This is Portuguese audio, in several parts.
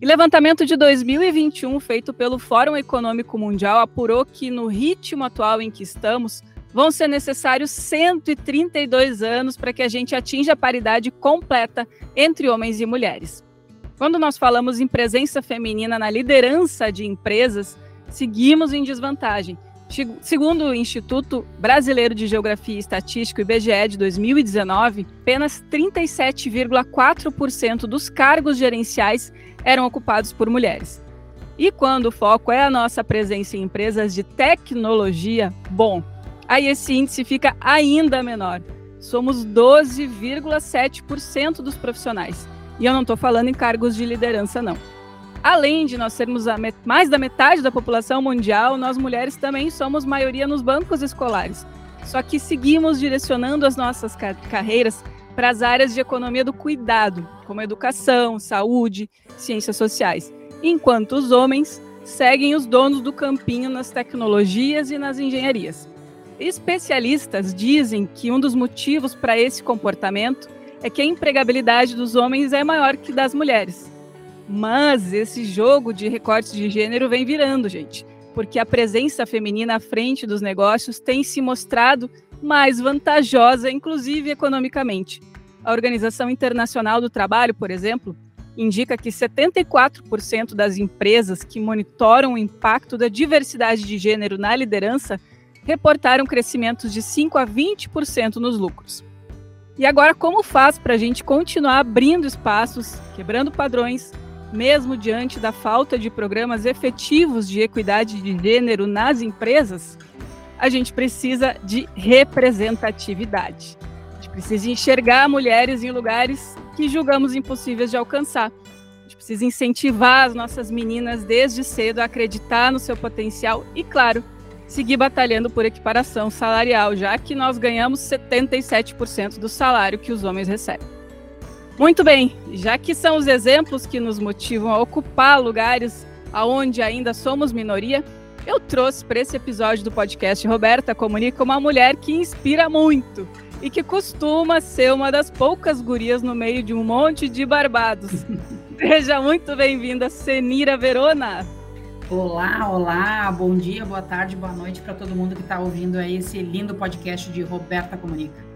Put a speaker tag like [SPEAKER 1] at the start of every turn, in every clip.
[SPEAKER 1] E levantamento de 2021 feito pelo Fórum Econômico Mundial apurou que no ritmo atual em que estamos, vão ser necessários 132 anos para que a gente atinja a paridade completa entre homens e mulheres. Quando nós falamos em presença feminina na liderança de empresas, seguimos em desvantagem. Segundo o Instituto Brasileiro de Geografia e Estatística, IBGE, de 2019, apenas 37,4% dos cargos gerenciais eram ocupados por mulheres. E quando o foco é a nossa presença em empresas de tecnologia, bom, aí esse índice fica ainda menor. Somos 12,7% dos profissionais. E eu não estou falando em cargos de liderança, não. Além de nós sermos mais da metade da população mundial, nós mulheres também somos maioria nos bancos escolares. Só que seguimos direcionando as nossas car carreiras para as áreas de economia do cuidado, como educação, saúde, ciências sociais, enquanto os homens seguem os donos do campinho nas tecnologias e nas engenharias. Especialistas dizem que um dos motivos para esse comportamento é que a empregabilidade dos homens é maior que das mulheres. Mas esse jogo de recortes de gênero vem virando, gente, porque a presença feminina à frente dos negócios tem se mostrado mais vantajosa, inclusive economicamente. A Organização Internacional do Trabalho, por exemplo, indica que 74% das empresas que monitoram o impacto da diversidade de gênero na liderança reportaram crescimentos de 5 a 20% nos lucros. E agora, como faz para a gente continuar abrindo espaços, quebrando padrões, mesmo diante da falta de programas efetivos de equidade de gênero nas empresas, a gente precisa de representatividade. A gente precisa enxergar mulheres em lugares que julgamos impossíveis de alcançar. A gente precisa incentivar as nossas meninas desde cedo a acreditar no seu potencial e, claro, seguir batalhando por equiparação salarial, já que nós ganhamos 77% do salário que os homens recebem. Muito bem, já que são os exemplos que nos motivam a ocupar lugares aonde ainda somos minoria, eu trouxe para esse episódio do podcast Roberta Comunica uma mulher que inspira muito e que costuma ser uma das poucas gurias no meio de um monte de barbados. Seja muito bem-vinda, Senira Verona.
[SPEAKER 2] Olá, olá, bom dia, boa tarde, boa noite para todo mundo que está ouvindo aí esse lindo podcast de Roberta Comunica.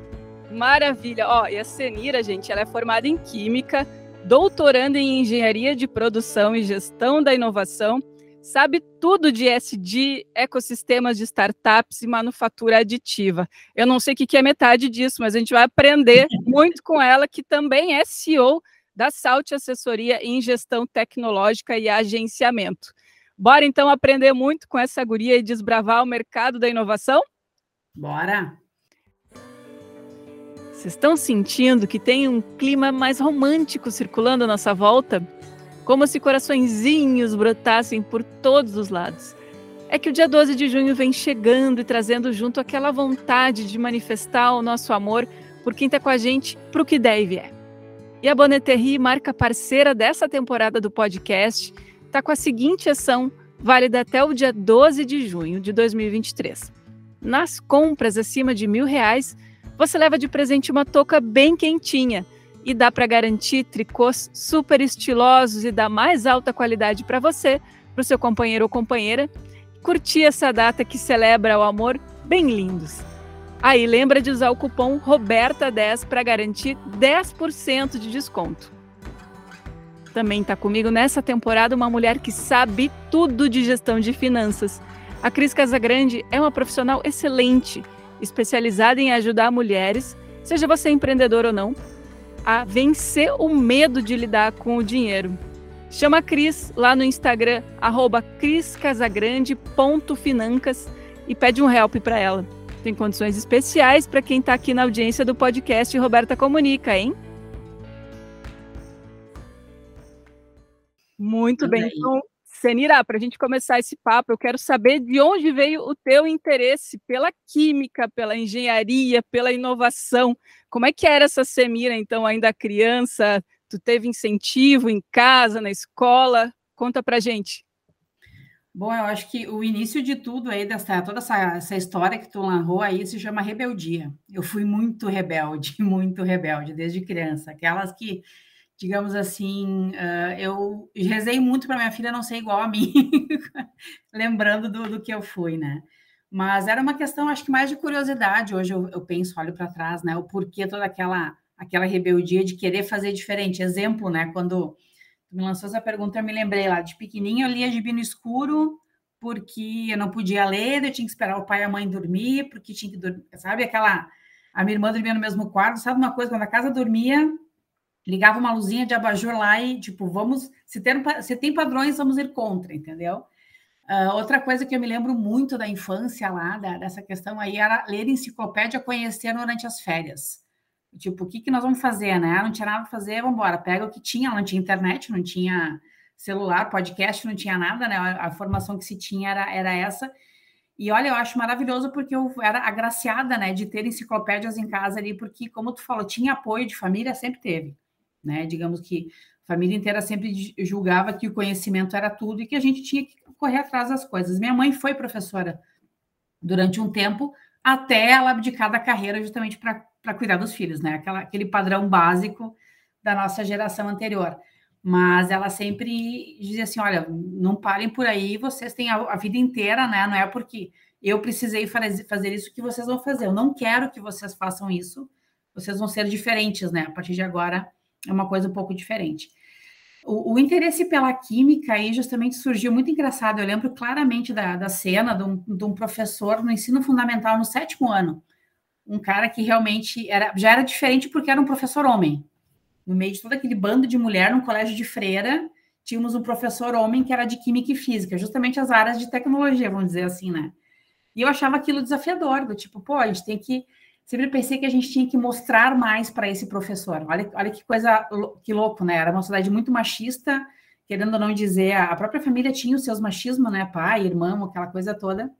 [SPEAKER 1] Maravilha. Ó, e a Senira, gente, ela é formada em Química, doutoranda em Engenharia de Produção e Gestão da Inovação, sabe tudo de SD, ecossistemas de startups e manufatura aditiva. Eu não sei o que é metade disso, mas a gente vai aprender muito com ela, que também é CEO da Salt Assessoria em Gestão Tecnológica e Agenciamento. Bora então aprender muito com essa guria e desbravar o mercado da inovação?
[SPEAKER 2] Bora!
[SPEAKER 1] Vocês estão sentindo que tem um clima mais romântico circulando à nossa volta? Como se coraçõezinhos brotassem por todos os lados. É que o dia 12 de junho vem chegando e trazendo junto aquela vontade de manifestar o nosso amor por quem está com a gente para o que der e vier. E a Bonneterie, marca parceira dessa temporada do podcast, está com a seguinte ação, válida até o dia 12 de junho de 2023. Nas compras acima de mil reais, você leva de presente uma touca bem quentinha e dá para garantir tricôs super estilosos e da mais alta qualidade para você, para o seu companheiro ou companheira, curtir essa data que celebra o amor bem lindos. Aí lembra de usar o cupom Roberta10 para garantir 10% de desconto. Também está comigo nessa temporada uma mulher que sabe tudo de gestão de finanças. A Cris Casagrande é uma profissional excelente especializada em ajudar mulheres, seja você empreendedor ou não, a vencer o medo de lidar com o dinheiro. Chama a Cris lá no Instagram, arroba criscasagrande.financas e pede um help para ela. Tem condições especiais para quem está aqui na audiência do podcast Roberta Comunica, hein? Muito bem. Então, Senira, para a gente começar esse papo, eu quero saber de onde veio o teu interesse pela química, pela engenharia, pela inovação. Como é que era essa Semira, então, ainda criança? Tu teve incentivo em casa, na escola? Conta para gente.
[SPEAKER 2] Bom, eu acho que o início de tudo aí, dessa, toda essa, essa história que tu narrou aí, se chama rebeldia. Eu fui muito rebelde, muito rebelde, desde criança. Aquelas que digamos assim, uh, eu rezei muito para minha filha não ser igual a mim, lembrando do, do, que eu fui, né? Mas era uma questão, acho que mais de curiosidade. Hoje eu, eu penso, olho para trás, né? O porquê toda aquela aquela rebeldia de querer fazer diferente. Exemplo, né? Quando tu me lançou essa pergunta, eu me lembrei lá de pequenininho, eu lia gibi no escuro porque eu não podia ler, eu tinha que esperar o pai e a mãe dormir, porque tinha que dormir, sabe? Aquela a minha irmã dormia no mesmo quarto, sabe uma coisa? Quando a casa dormia, ligava uma luzinha de abajur lá e, tipo, vamos, se tem, se tem padrões, vamos ir contra, entendeu? Uh, outra coisa que eu me lembro muito da infância lá, da, dessa questão aí, era ler enciclopédia, conhecer durante as férias. Tipo, o que, que nós vamos fazer, né? Não tinha nada para fazer, vamos embora. Pega o que tinha, não tinha internet, não tinha celular, podcast, não tinha nada, né? A, a formação que se tinha era, era essa. E olha, eu acho maravilhoso porque eu era agraciada, né, de ter enciclopédias em casa ali, porque, como tu falou, tinha apoio de família, sempre teve, né? Digamos que a família inteira sempre julgava que o conhecimento era tudo e que a gente tinha que correr atrás das coisas. Minha mãe foi professora durante um tempo, até ela abdicar da carreira justamente para cuidar dos filhos, né? Aquela, aquele padrão básico da nossa geração anterior mas ela sempre dizia assim: olha, não parem por aí, vocês têm a, a vida inteira, né? Não é porque eu precisei fazer, isso que vocês vão fazer. Eu não quero que vocês façam isso, vocês vão ser diferentes, né? A partir de agora é uma coisa um pouco diferente. O, o interesse pela química aí justamente surgiu muito engraçado. Eu lembro claramente da, da cena de um, de um professor no ensino fundamental no sétimo ano. Um cara que realmente era, já era diferente porque era um professor homem, no meio de todo aquele bando de mulher, num colégio de freira, tínhamos um professor homem que era de química e física, justamente as áreas de tecnologia, vamos dizer assim, né? E eu achava aquilo desafiador, do tipo, pô, a gente tem que. Sempre pensei que a gente tinha que mostrar mais para esse professor. Olha, olha que coisa, que louco, né? Era uma sociedade muito machista, querendo ou não dizer, a própria família tinha os seus machismos, né? Pai, irmão, aquela coisa toda.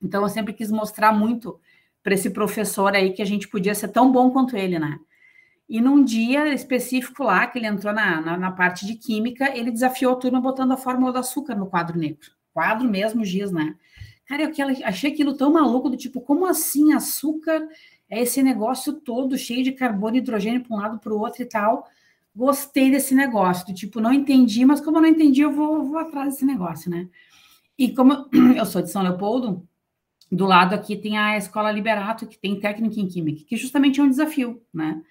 [SPEAKER 2] Então eu sempre quis mostrar muito para esse professor aí que a gente podia ser tão bom quanto ele, né? E num dia específico lá, que ele entrou na, na, na, parte de química, ele desafiou a turma botando a fórmula do açúcar no quadro negro. Quadro mesmo, giz, né? Cara, eu achei aquilo tão maluco, do tipo, como assim açúcar é esse negócio todo cheio de carbono hidrogênio para um lado para o outro e tal. Gostei desse negócio, tipo, não entendi, mas como eu não entendi, eu vou, vou atrás desse negócio, né? E como eu sou de São Leopoldo, do lado aqui tem a Escola Liberato, que tem técnica em química, que justamente é um desafio, né?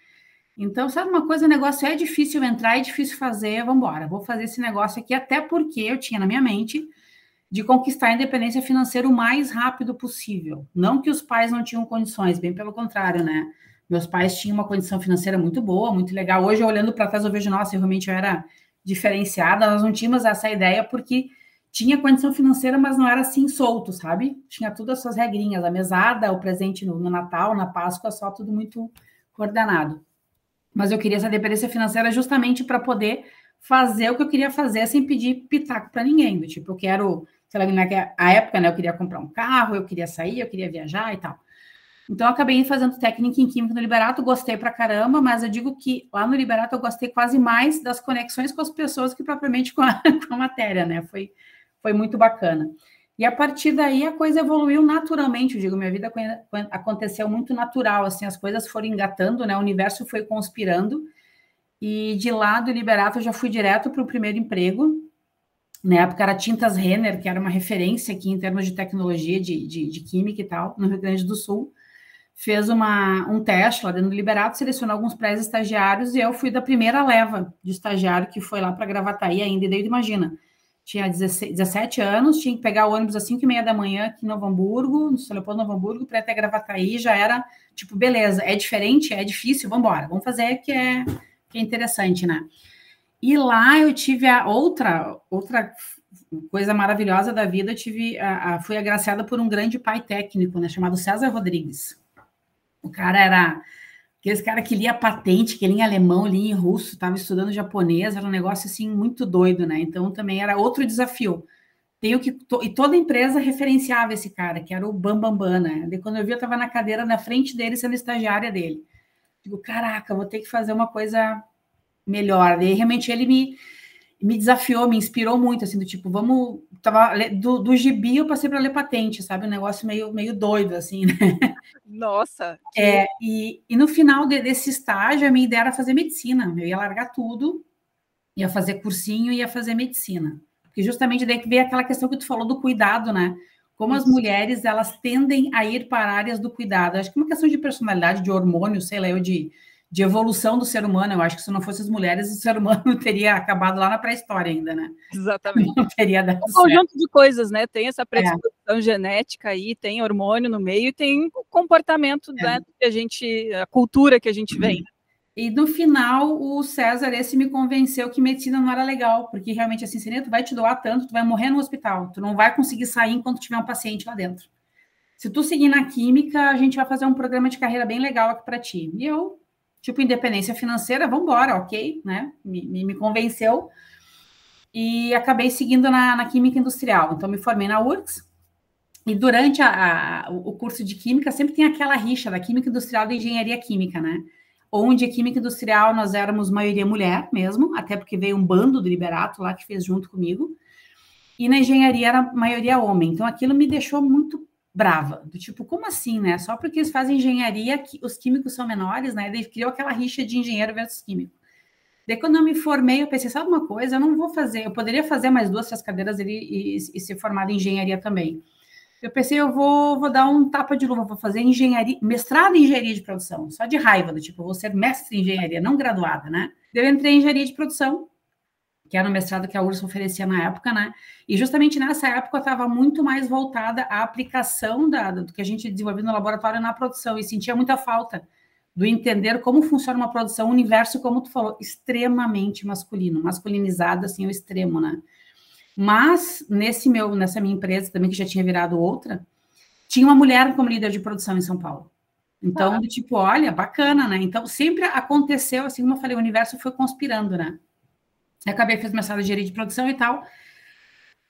[SPEAKER 2] Então, sabe uma coisa, o negócio é difícil entrar, é difícil fazer, vamos embora, vou fazer esse negócio aqui, até porque eu tinha na minha mente de conquistar a independência financeira o mais rápido possível. Não que os pais não tinham condições, bem pelo contrário, né? Meus pais tinham uma condição financeira muito boa, muito legal. Hoje, olhando para trás, eu vejo, nossa, eu realmente eu era diferenciada, nós não tínhamos essa ideia porque tinha condição financeira, mas não era assim solto, sabe? Tinha tudo as suas regrinhas, a mesada, o presente no, no Natal, na Páscoa, só tudo muito coordenado mas eu queria essa dependência financeira justamente para poder fazer o que eu queria fazer sem pedir pitaco para ninguém. Do tipo, eu quero, lá, na época, né, eu queria comprar um carro, eu queria sair, eu queria viajar e tal. Então, eu acabei fazendo técnica em química no Liberato, gostei pra caramba, mas eu digo que lá no Liberato eu gostei quase mais das conexões com as pessoas que propriamente com a, com a matéria, né? Foi, foi muito bacana. E a partir daí a coisa evoluiu naturalmente, eu digo, minha vida aconteceu muito natural, assim, as coisas foram engatando, né? O universo foi conspirando. E de lá do Liberato eu já fui direto para o primeiro emprego. Na época era Tintas Renner, que era uma referência aqui em termos de tecnologia, de, de, de química e tal, no Rio Grande do Sul. Fez uma, um teste lá dentro do Liberato, selecionou alguns pré-estagiários e eu fui da primeira leva de estagiário que foi lá para Gravataí ainda. E daí, imagina, tinha 16, 17 anos, tinha que pegar o ônibus às 5 e meia da manhã aqui em Novo Hamburgo, no Leopoldo, Novo Hamburgo, para até Gravataí, já era, tipo, beleza, é diferente, é difícil, vamos embora, vamos fazer que é, que é interessante, né? E lá eu tive a outra, outra coisa maravilhosa da vida, eu tive, a, a, fui agraciada por um grande pai técnico, né, chamado César Rodrigues. O cara era Aqueles cara que lia patente, que lia em alemão, lia em russo, estava estudando japonês, era um negócio assim muito doido, né? Então também era outro desafio. Tenho que e toda empresa referenciava esse cara, que era o Bambambam, Bam, Bam, né? De quando eu vi, eu estava na cadeira na frente dele, sendo estagiária dele. Digo, caraca, vou ter que fazer uma coisa melhor. E realmente ele me me desafiou, me inspirou muito, assim, do tipo, vamos. Tava, do, do gibi eu passei para ler patente, sabe? Um negócio meio, meio doido, assim, né?
[SPEAKER 1] Nossa!
[SPEAKER 2] Que... É, e, e no final de, desse estágio, a minha ideia era fazer medicina. Eu ia largar tudo, ia fazer cursinho e ia fazer medicina. Porque justamente daí que veio aquela questão que tu falou do cuidado, né? Como as mulheres, elas tendem a ir para áreas do cuidado. Acho que é uma questão de personalidade, de hormônio, sei lá, eu de de evolução do ser humano. Eu acho que se não fossem as mulheres, o ser humano teria acabado lá na pré-história ainda, né?
[SPEAKER 1] Exatamente. Não teria dado um conjunto de coisas, né? Tem essa predisposição é. genética aí, tem hormônio no meio e tem o comportamento, é. né? Que a gente, a cultura que a gente vem.
[SPEAKER 2] E no final, o César, esse me convenceu que medicina não era legal, porque realmente assim, seria, tu vai te doar tanto, tu vai morrer no hospital, tu não vai conseguir sair enquanto tiver um paciente lá dentro. Se tu seguir na química, a gente vai fazer um programa de carreira bem legal aqui para ti. E eu tipo independência financeira, vamos embora, ok, né? Me, me, me, convenceu e acabei seguindo na, na, química industrial. Então me formei na URGS e durante a, a, o curso de química sempre tem aquela rixa da química industrial da engenharia química, né? Onde a química industrial nós éramos maioria mulher mesmo, até porque veio um bando do Liberato lá que fez junto comigo. E na engenharia era maioria homem. Então aquilo me deixou muito brava, do tipo, como assim, né? Só porque eles fazem engenharia, os químicos são menores, né? Ele criou aquela rixa de engenheiro versus químico. Daí, quando eu me formei, eu pensei, sabe uma coisa? Eu não vou fazer, eu poderia fazer mais duas, três cadeiras ali e, e ser formada em engenharia também. Eu pensei, eu vou, vou dar um tapa de luva, vou fazer engenharia, mestrado em engenharia de produção, só de raiva, do tipo, eu vou ser mestre em engenharia, não graduada, né? Eu entrei em engenharia de produção, que era o mestrado que a URSS oferecia na época, né? E justamente nessa época estava muito mais voltada à aplicação da, do que a gente desenvolveu no laboratório na produção e sentia muita falta do entender como funciona uma produção, um universo, como tu falou, extremamente masculino, masculinizado assim ao extremo, né? Mas nesse meu, nessa minha empresa também que já tinha virado outra, tinha uma mulher como líder de produção em São Paulo. Então, ah. tipo, olha, bacana, né? Então, sempre aconteceu, assim como eu falei, o universo foi conspirando, né? Eu acabei fazendo mestrado de engenharia de produção e tal.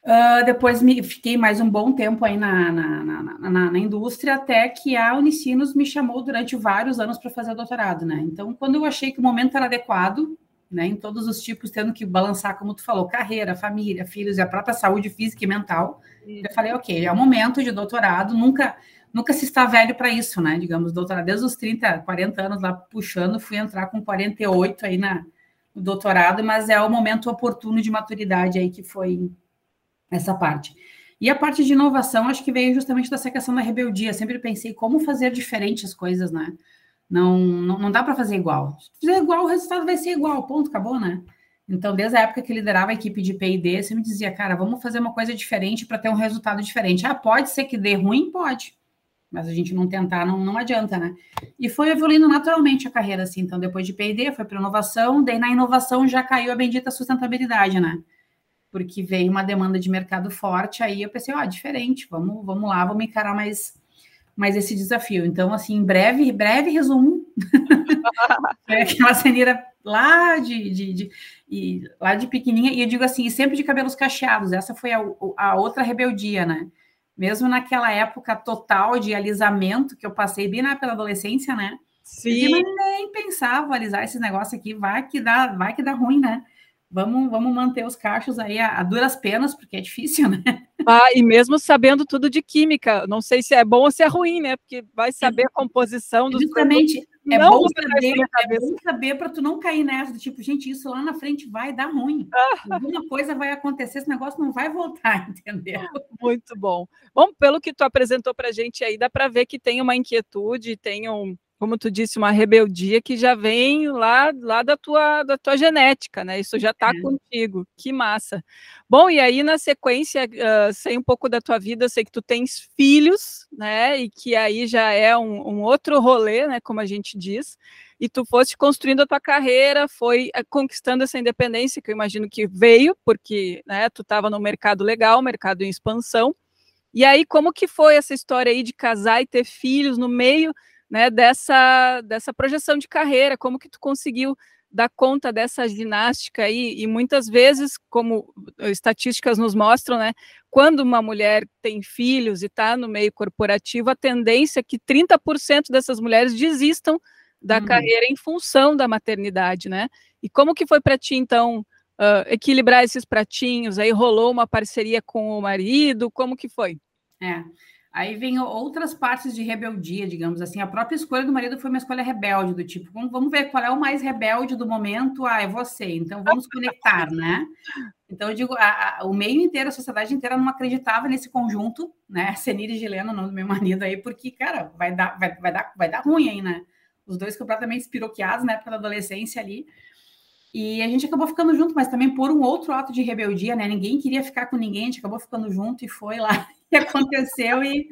[SPEAKER 2] Uh, depois me, fiquei mais um bom tempo aí na, na, na, na, na indústria, até que a Unicinos me chamou durante vários anos para fazer doutorado, né? Então, quando eu achei que o momento era adequado, né, em todos os tipos, tendo que balançar, como tu falou, carreira, família, filhos e a própria saúde física e mental, eu falei, ok, é o momento de doutorado, nunca nunca se está velho para isso, né? Digamos, doutorado desde os 30, 40 anos lá puxando, fui entrar com 48 aí na, o doutorado, mas é o momento oportuno de maturidade aí que foi essa parte. E a parte de inovação, acho que veio justamente dessa questão da rebeldia. Sempre pensei como fazer diferente as coisas, né? Não, não, não dá para fazer igual. Se fizer igual, o resultado vai ser igual, ponto, acabou, né? Então, desde a época que liderava a equipe de P&D, você me dizia, cara, vamos fazer uma coisa diferente para ter um resultado diferente. Ah, pode ser que dê ruim? Pode mas a gente não tentar não, não adianta, né? E foi evoluindo naturalmente a carreira, assim. Então, depois de P&D, foi para inovação, daí na inovação já caiu a bendita sustentabilidade, né? Porque veio uma demanda de mercado forte, aí eu pensei, ó, oh, diferente, vamos, vamos lá, vamos encarar mais, mais esse desafio. Então, assim, breve, breve resumo. é aquela ceneira lá de, de, de, de, lá de pequenininha, e eu digo assim, sempre de cabelos cacheados, essa foi a, a outra rebeldia, né? Mesmo naquela época total de alisamento que eu passei bem na da adolescência, né? Sim. Eu nem pensava alisar esse negócio aqui, vai que dá, vai que dá ruim, né? Vamos, vamos manter os cachos aí a, a duras penas, porque é difícil, né?
[SPEAKER 1] Ah, e mesmo sabendo tudo de química, não sei se é bom ou se é ruim, né? Porque vai saber a composição dos
[SPEAKER 2] Justamente, é não bom saber, é bom saber para tu não cair nessa, do tipo, gente, isso lá na frente vai dar ruim. Alguma coisa vai acontecer, esse negócio não vai voltar, entendeu?
[SPEAKER 1] Muito bom. Bom, pelo que tu apresentou para a gente aí, dá para ver que tem uma inquietude, tem um, como tu disse, uma rebeldia que já vem lá, lá da, tua, da tua genética, né? Isso já está é. contigo. Que massa. Bom, e aí na sequência, uh, sei um pouco da tua vida, sei que tu tens filhos, né? E que aí já é um, um outro rolê, né? Como a gente diz. E tu foste construindo a tua carreira, foi uh, conquistando essa independência, que eu imagino que veio, porque né, tu estava no mercado legal, mercado em expansão. E aí, como que foi essa história aí de casar e ter filhos no meio né, dessa, dessa projeção de carreira, como que tu conseguiu dar conta dessa ginástica aí, e muitas vezes, como estatísticas nos mostram, né, quando uma mulher tem filhos e está no meio corporativo, a tendência é que 30% dessas mulheres desistam da uhum. carreira em função da maternidade, né? E como que foi para ti, então, uh, equilibrar esses pratinhos? Aí rolou uma parceria com o marido? Como que foi?
[SPEAKER 2] É. Aí vem outras partes de rebeldia, digamos assim. A própria escolha do marido foi uma escolha rebelde, do tipo, vamos, ver qual é o mais rebelde do momento. Ah, é você, então vamos conectar, né? Então, eu digo, a, a, o meio inteiro, a sociedade inteira não acreditava nesse conjunto, né? Senir Gilena, o nome do meu marido aí, porque, cara, vai dar, vai, vai, dar, vai dar ruim aí, né? Os dois completamente espiroqueados na época da adolescência ali. E a gente acabou ficando junto, mas também por um outro ato de rebeldia, né? Ninguém queria ficar com ninguém, a gente acabou ficando junto e foi lá e aconteceu e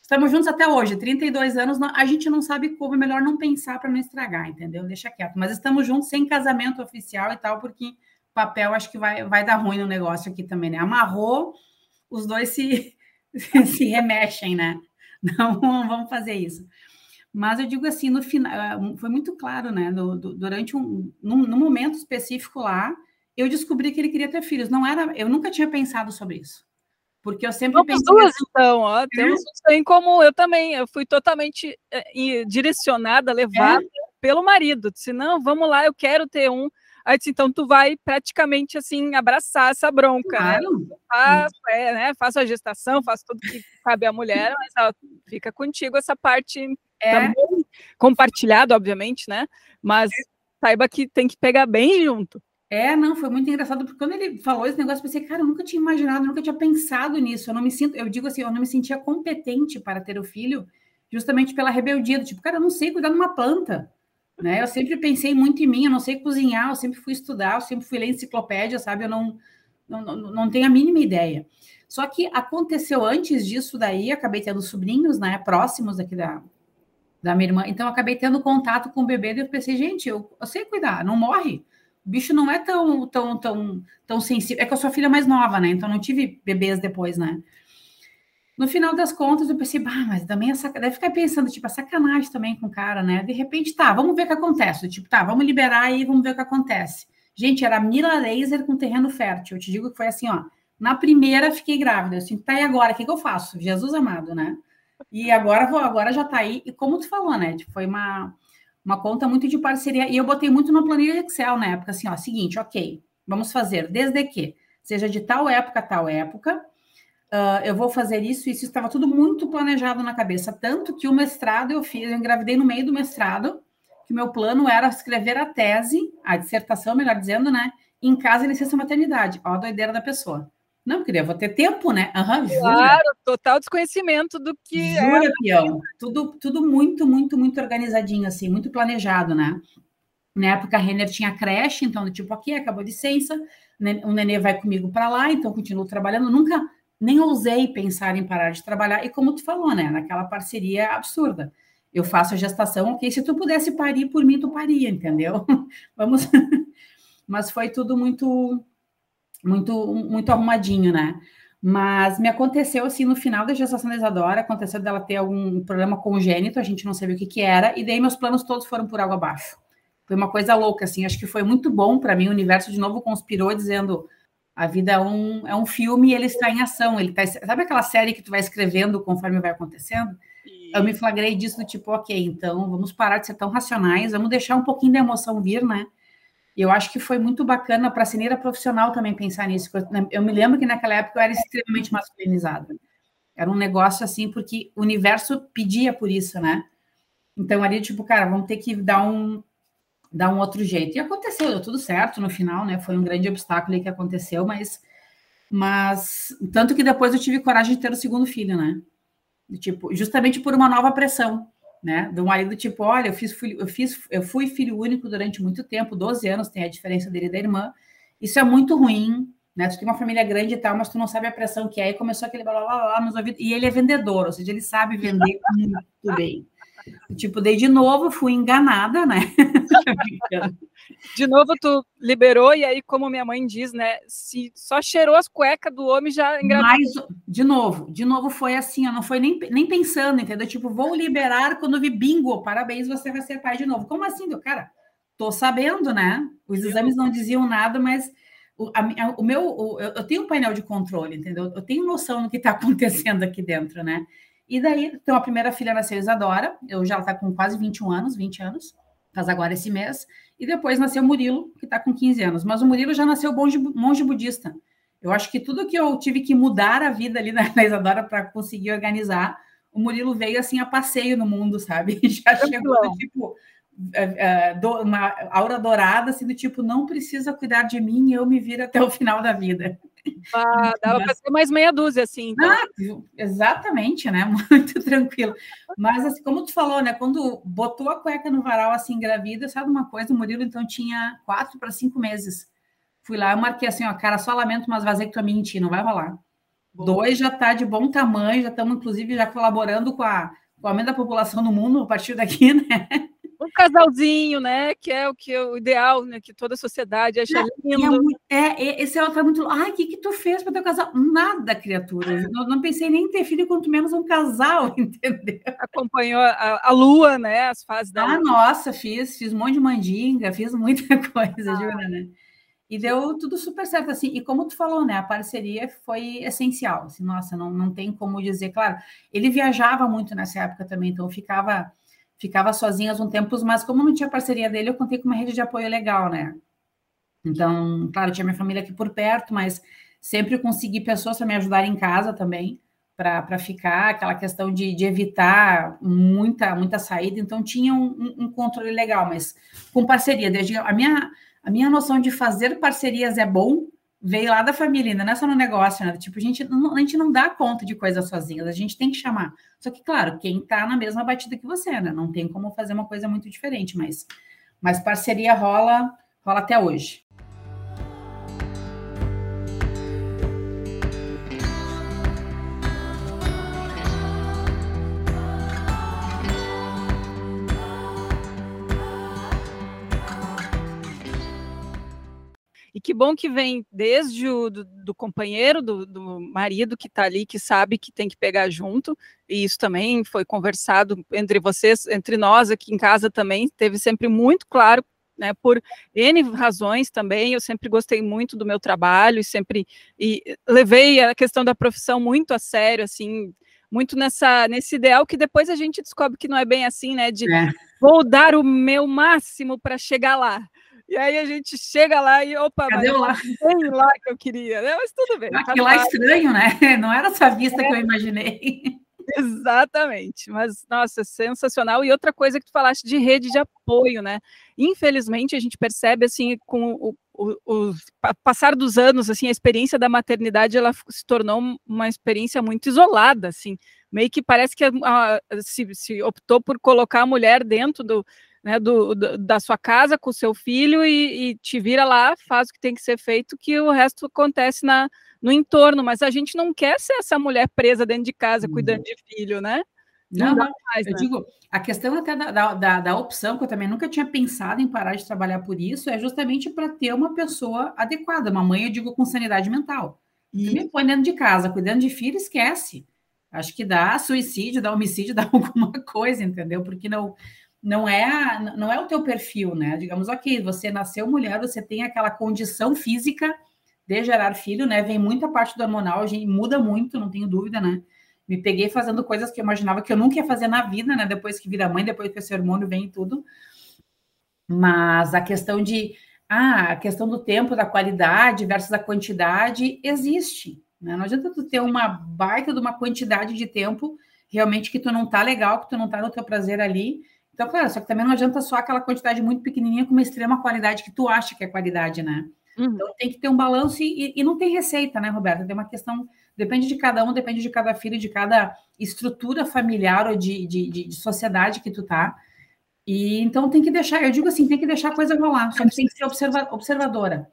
[SPEAKER 2] estamos juntos até hoje. 32 anos, a gente não sabe como, é melhor não pensar para não estragar, entendeu? Deixa quieto. Mas estamos juntos sem casamento oficial e tal, porque papel acho que vai, vai dar ruim no negócio aqui também, né? Amarrou, os dois se, se remexem, né? Não vamos fazer isso. Mas eu digo assim, no final, eh, foi muito claro, né? No, durante um num, num, momento específico lá, eu descobri que ele queria ter filhos. Não era, eu nunca tinha pensado sobre isso. Porque eu sempre
[SPEAKER 1] Vamos pensei. Duas, assim, então, ó, temos isso em comum. Eu também, eu fui totalmente é, direcionada, levada é? pelo marido. Disse, não, vamos lá, eu quero ter um. Aí disse, então tu vai praticamente assim abraçar essa bronca, né? claro. né? Faço, é, né? Faço a gestação, faço tudo que cabe à mulher, mas ó, fica contigo essa parte é. compartilhado, obviamente, né? Mas saiba que tem que pegar bem junto.
[SPEAKER 2] É, não, foi muito engraçado, porque quando ele falou esse negócio, eu pensei, cara, eu nunca tinha imaginado, nunca tinha pensado nisso. Eu não me sinto, eu digo assim, eu não me sentia competente para ter o filho, justamente pela rebeldia, do tipo, cara, eu não sei cuidar de uma planta. Né? Eu sempre pensei muito em mim, eu não sei cozinhar, eu sempre fui estudar, eu sempre fui ler enciclopédia, sabe? Eu não, não, não, não tenho a mínima ideia. Só que aconteceu antes disso daí, acabei tendo sobrinhos, né, próximos aqui da, da minha irmã. Então, acabei tendo contato com o bebê, e eu pensei, gente, eu, eu sei cuidar, não morre. O bicho não é tão, tão, tão, tão sensível. É que eu sou filha mais nova, né? Então, não tive bebês depois, né? No final das contas, eu pensei, bah, mas também é deve ficar pensando, tipo, a sacanagem também com o cara, né? De repente, tá, vamos ver o que acontece. Tipo, tá, vamos liberar aí, vamos ver o que acontece. Gente, era Mila Laser com terreno fértil. Eu te digo que foi assim, ó. Na primeira, fiquei grávida. Eu assim, tá, e agora? O que, que eu faço? Jesus amado, né? E agora vou, agora já tá aí. E como tu falou, né? Foi uma, uma conta muito de parceria. E eu botei muito na planilha Excel na época, assim, ó, seguinte, ok, vamos fazer desde que seja de tal época tal época, uh, eu vou fazer isso, isso estava tudo muito planejado na cabeça, tanto que o mestrado eu fiz, eu engravidei no meio do mestrado, que meu plano era escrever a tese, a dissertação, melhor dizendo, né, em casa e licença maternidade, ó a doideira da pessoa. Não, queria, vou ter tempo, né? Uhum,
[SPEAKER 1] claro, total desconhecimento do que
[SPEAKER 2] jura, é. Pião. Tudo, tudo muito, muito, muito organizadinho, assim, muito planejado, né? Na época, a Renner tinha creche, então, tipo, aqui, acabou a licença, o nenê vai comigo para lá, então continuo trabalhando. Nunca nem ousei pensar em parar de trabalhar. E como tu falou, né? Naquela parceria absurda. Eu faço a gestação, ok? Se tu pudesse parir por mim, tu paria, entendeu? Vamos. Mas foi tudo muito muito, muito arrumadinho, né? Mas me aconteceu assim no final da gestação da Isadora, aconteceu dela ter algum problema congênito, a gente não sabia o que que era, e daí meus planos todos foram por água abaixo. Foi uma coisa louca, assim, acho que foi muito bom para mim, o universo de novo conspirou dizendo a vida é um, é um filme e ele está em ação, ele tá, sabe aquela série que tu vai escrevendo conforme vai acontecendo? Eu me flagrei disso do tipo, ok, então vamos parar de ser tão racionais, vamos deixar um pouquinho da emoção vir, né? E eu acho que foi muito bacana para a cineira profissional também pensar nisso. Eu me lembro que naquela época eu era extremamente masculinizada. Era um negócio assim, porque o universo pedia por isso, né? Então, ali, tipo, cara, vamos ter que dar um, dar um outro jeito. E aconteceu, deu tudo certo no final, né? Foi um grande obstáculo aí que aconteceu, mas, mas tanto que depois eu tive coragem de ter o segundo filho, né? Tipo, justamente por uma nova pressão né? Do marido, tipo, olha, eu fiz, eu fiz, eu fui filho único durante muito tempo, 12 anos, tem a diferença dele e da irmã. Isso é muito ruim, né? Tu tem uma família grande e tal, mas tu não sabe a pressão que é. E começou aquele blá blá blá nos ouvidos. E ele é vendedor, ou seja, ele sabe vender muito bem. Tipo, dei de novo, fui enganada, né?
[SPEAKER 1] de novo, tu liberou, e aí, como minha mãe diz, né? Se só cheirou as cuecas do homem, já
[SPEAKER 2] engravidou. Mas, de novo, de novo foi assim, eu não foi nem, nem pensando, entendeu? Tipo, vou liberar quando vi bingo, parabéns, você vai ser pai de novo. Como assim, do cara? Tô sabendo, né? Os exames não diziam nada, mas o, a, o meu, o, eu tenho um painel de controle, entendeu? Eu tenho noção do que está acontecendo aqui dentro, né? E daí, então, a primeira filha nasceu Isadora, eu já está com quase 21 anos, 20 anos. faz agora esse mês, e depois nasceu o Murilo, que está com 15 anos. Mas o Murilo já nasceu monge, monge budista. Eu acho que tudo que eu tive que mudar a vida ali na, na Isadora para conseguir organizar, o Murilo veio assim a passeio no mundo, sabe? Já chegou do tipo é, é, uma aura dourada, assim, do tipo, não precisa cuidar de mim, eu me viro até o final da vida.
[SPEAKER 1] Ah, dava para ser mais meia dúzia, assim.
[SPEAKER 2] Então. Ah, exatamente, né? Muito tranquilo. Mas, assim, como tu falou, né? Quando botou a cueca no varal, assim, engravida, sabe uma coisa? O Murilo, então, tinha quatro para cinco meses. Fui lá, eu marquei assim, ó, cara, só lamento, mas vasectomia em ti, não vai rolar. Dois já está de bom tamanho, já estamos, inclusive, já colaborando com, a, com o aumento da população no mundo a partir daqui, né?
[SPEAKER 1] Um casalzinho, né? Que é o que é o ideal, né? Que toda a sociedade acha é, lindo.
[SPEAKER 2] É, é, esse ela tá muito. Ai, o que, que tu fez para teu casal? Nada, criatura. Não, não, pensei nem em ter filho, quanto menos um casal, entendeu?
[SPEAKER 1] Acompanhou a, a lua, né? As fases da.
[SPEAKER 2] Ah, lua. nossa, fiz, fiz um monte de mandinga, fiz muita coisa, ah. jura, né? E deu tudo super certo, assim. E como tu falou, né? A parceria foi essencial. Assim, nossa, não, não tem como dizer. Claro, ele viajava muito nessa época também, então eu ficava, ficava sozinha um tempos, mas como não tinha parceria dele, eu contei com uma rede de apoio legal, né? Então, claro, tinha minha família aqui por perto, mas sempre consegui pessoas para me ajudar em casa também, para ficar, aquela questão de, de, evitar muita, muita saída. Então, tinha um, um controle legal, mas com parceria. Desde a minha a minha noção de fazer parcerias é bom veio lá da família, ainda não é só no negócio, né? Tipo, a gente não, a gente não dá conta de coisas sozinhas, a gente tem que chamar. Só que, claro, quem tá na mesma batida que você, né? Não tem como fazer uma coisa muito diferente, mas, mas parceria rola, rola até hoje.
[SPEAKER 1] E que bom que vem desde o do, do companheiro, do, do, marido que está ali, que sabe que tem que pegar junto, e isso também foi conversado entre vocês, entre nós aqui em casa também, teve sempre muito claro, né, por N razões também, eu sempre gostei muito do meu trabalho e sempre e levei a questão da profissão muito a sério, assim, muito nessa nesse ideal que depois a gente descobre que não é bem assim, né, de é. vou dar o meu máximo para chegar lá. E aí a gente chega lá e, opa,
[SPEAKER 2] Cadê
[SPEAKER 1] mas
[SPEAKER 2] lá?
[SPEAKER 1] tem lá que eu queria, né? Mas tudo bem.
[SPEAKER 2] Aquilo lá é estranho, né? Não era essa vista é. que eu é. imaginei.
[SPEAKER 1] Exatamente, mas nossa, sensacional. E outra coisa que tu falaste de rede de apoio, né? Infelizmente a gente percebe assim com o, o, o passar dos anos, assim, a experiência da maternidade ela se tornou uma experiência muito isolada, assim, meio que parece que a, a, se, se optou por colocar a mulher dentro do, né, do, da sua casa com o seu filho e, e, te vira lá, faz o que tem que ser feito, que o resto acontece na, no entorno. Mas a gente não quer ser essa mulher presa dentro de casa, uhum. cuidando de filho, né?
[SPEAKER 2] Não, não, mais, eu né? digo, a questão até da, da, da, opção, que eu também nunca tinha pensado em parar de trabalhar por isso, é justamente para ter uma pessoa adequada, uma mãe, eu digo, com sanidade mental. E me põe dentro de casa, cuidando de filho, esquece. Acho que dá suicídio, dá homicídio, dá alguma coisa, entendeu? Porque não, não é, a, não é o teu perfil, né? Digamos, ok, você nasceu mulher, você tem aquela condição física de gerar filho, né? Vem muita parte do hormonal, a gente muda muito, não tenho dúvida, né? Me peguei fazendo coisas que eu imaginava que eu nunca ia fazer na vida, né? Depois que vira mãe, depois que esse hormônio vem e tudo. Mas a questão de ah, a questão do tempo, da qualidade versus a quantidade existe. Né? Não adianta tu ter uma baita de uma quantidade de tempo realmente que tu não tá legal, que tu não tá no teu prazer ali, então, claro, só que também não adianta só aquela quantidade muito pequenininha com uma extrema qualidade que tu acha que é qualidade, né? Uhum. Então, tem que ter um balanço e, e, não tem receita, né, Roberta? Tem uma questão, depende de cada um, depende de cada filho, de cada estrutura familiar ou de, de, de, de sociedade que tu tá. E então tem que deixar, eu digo assim, tem que deixar a coisa rolar, só que tem que ser observa, observadora.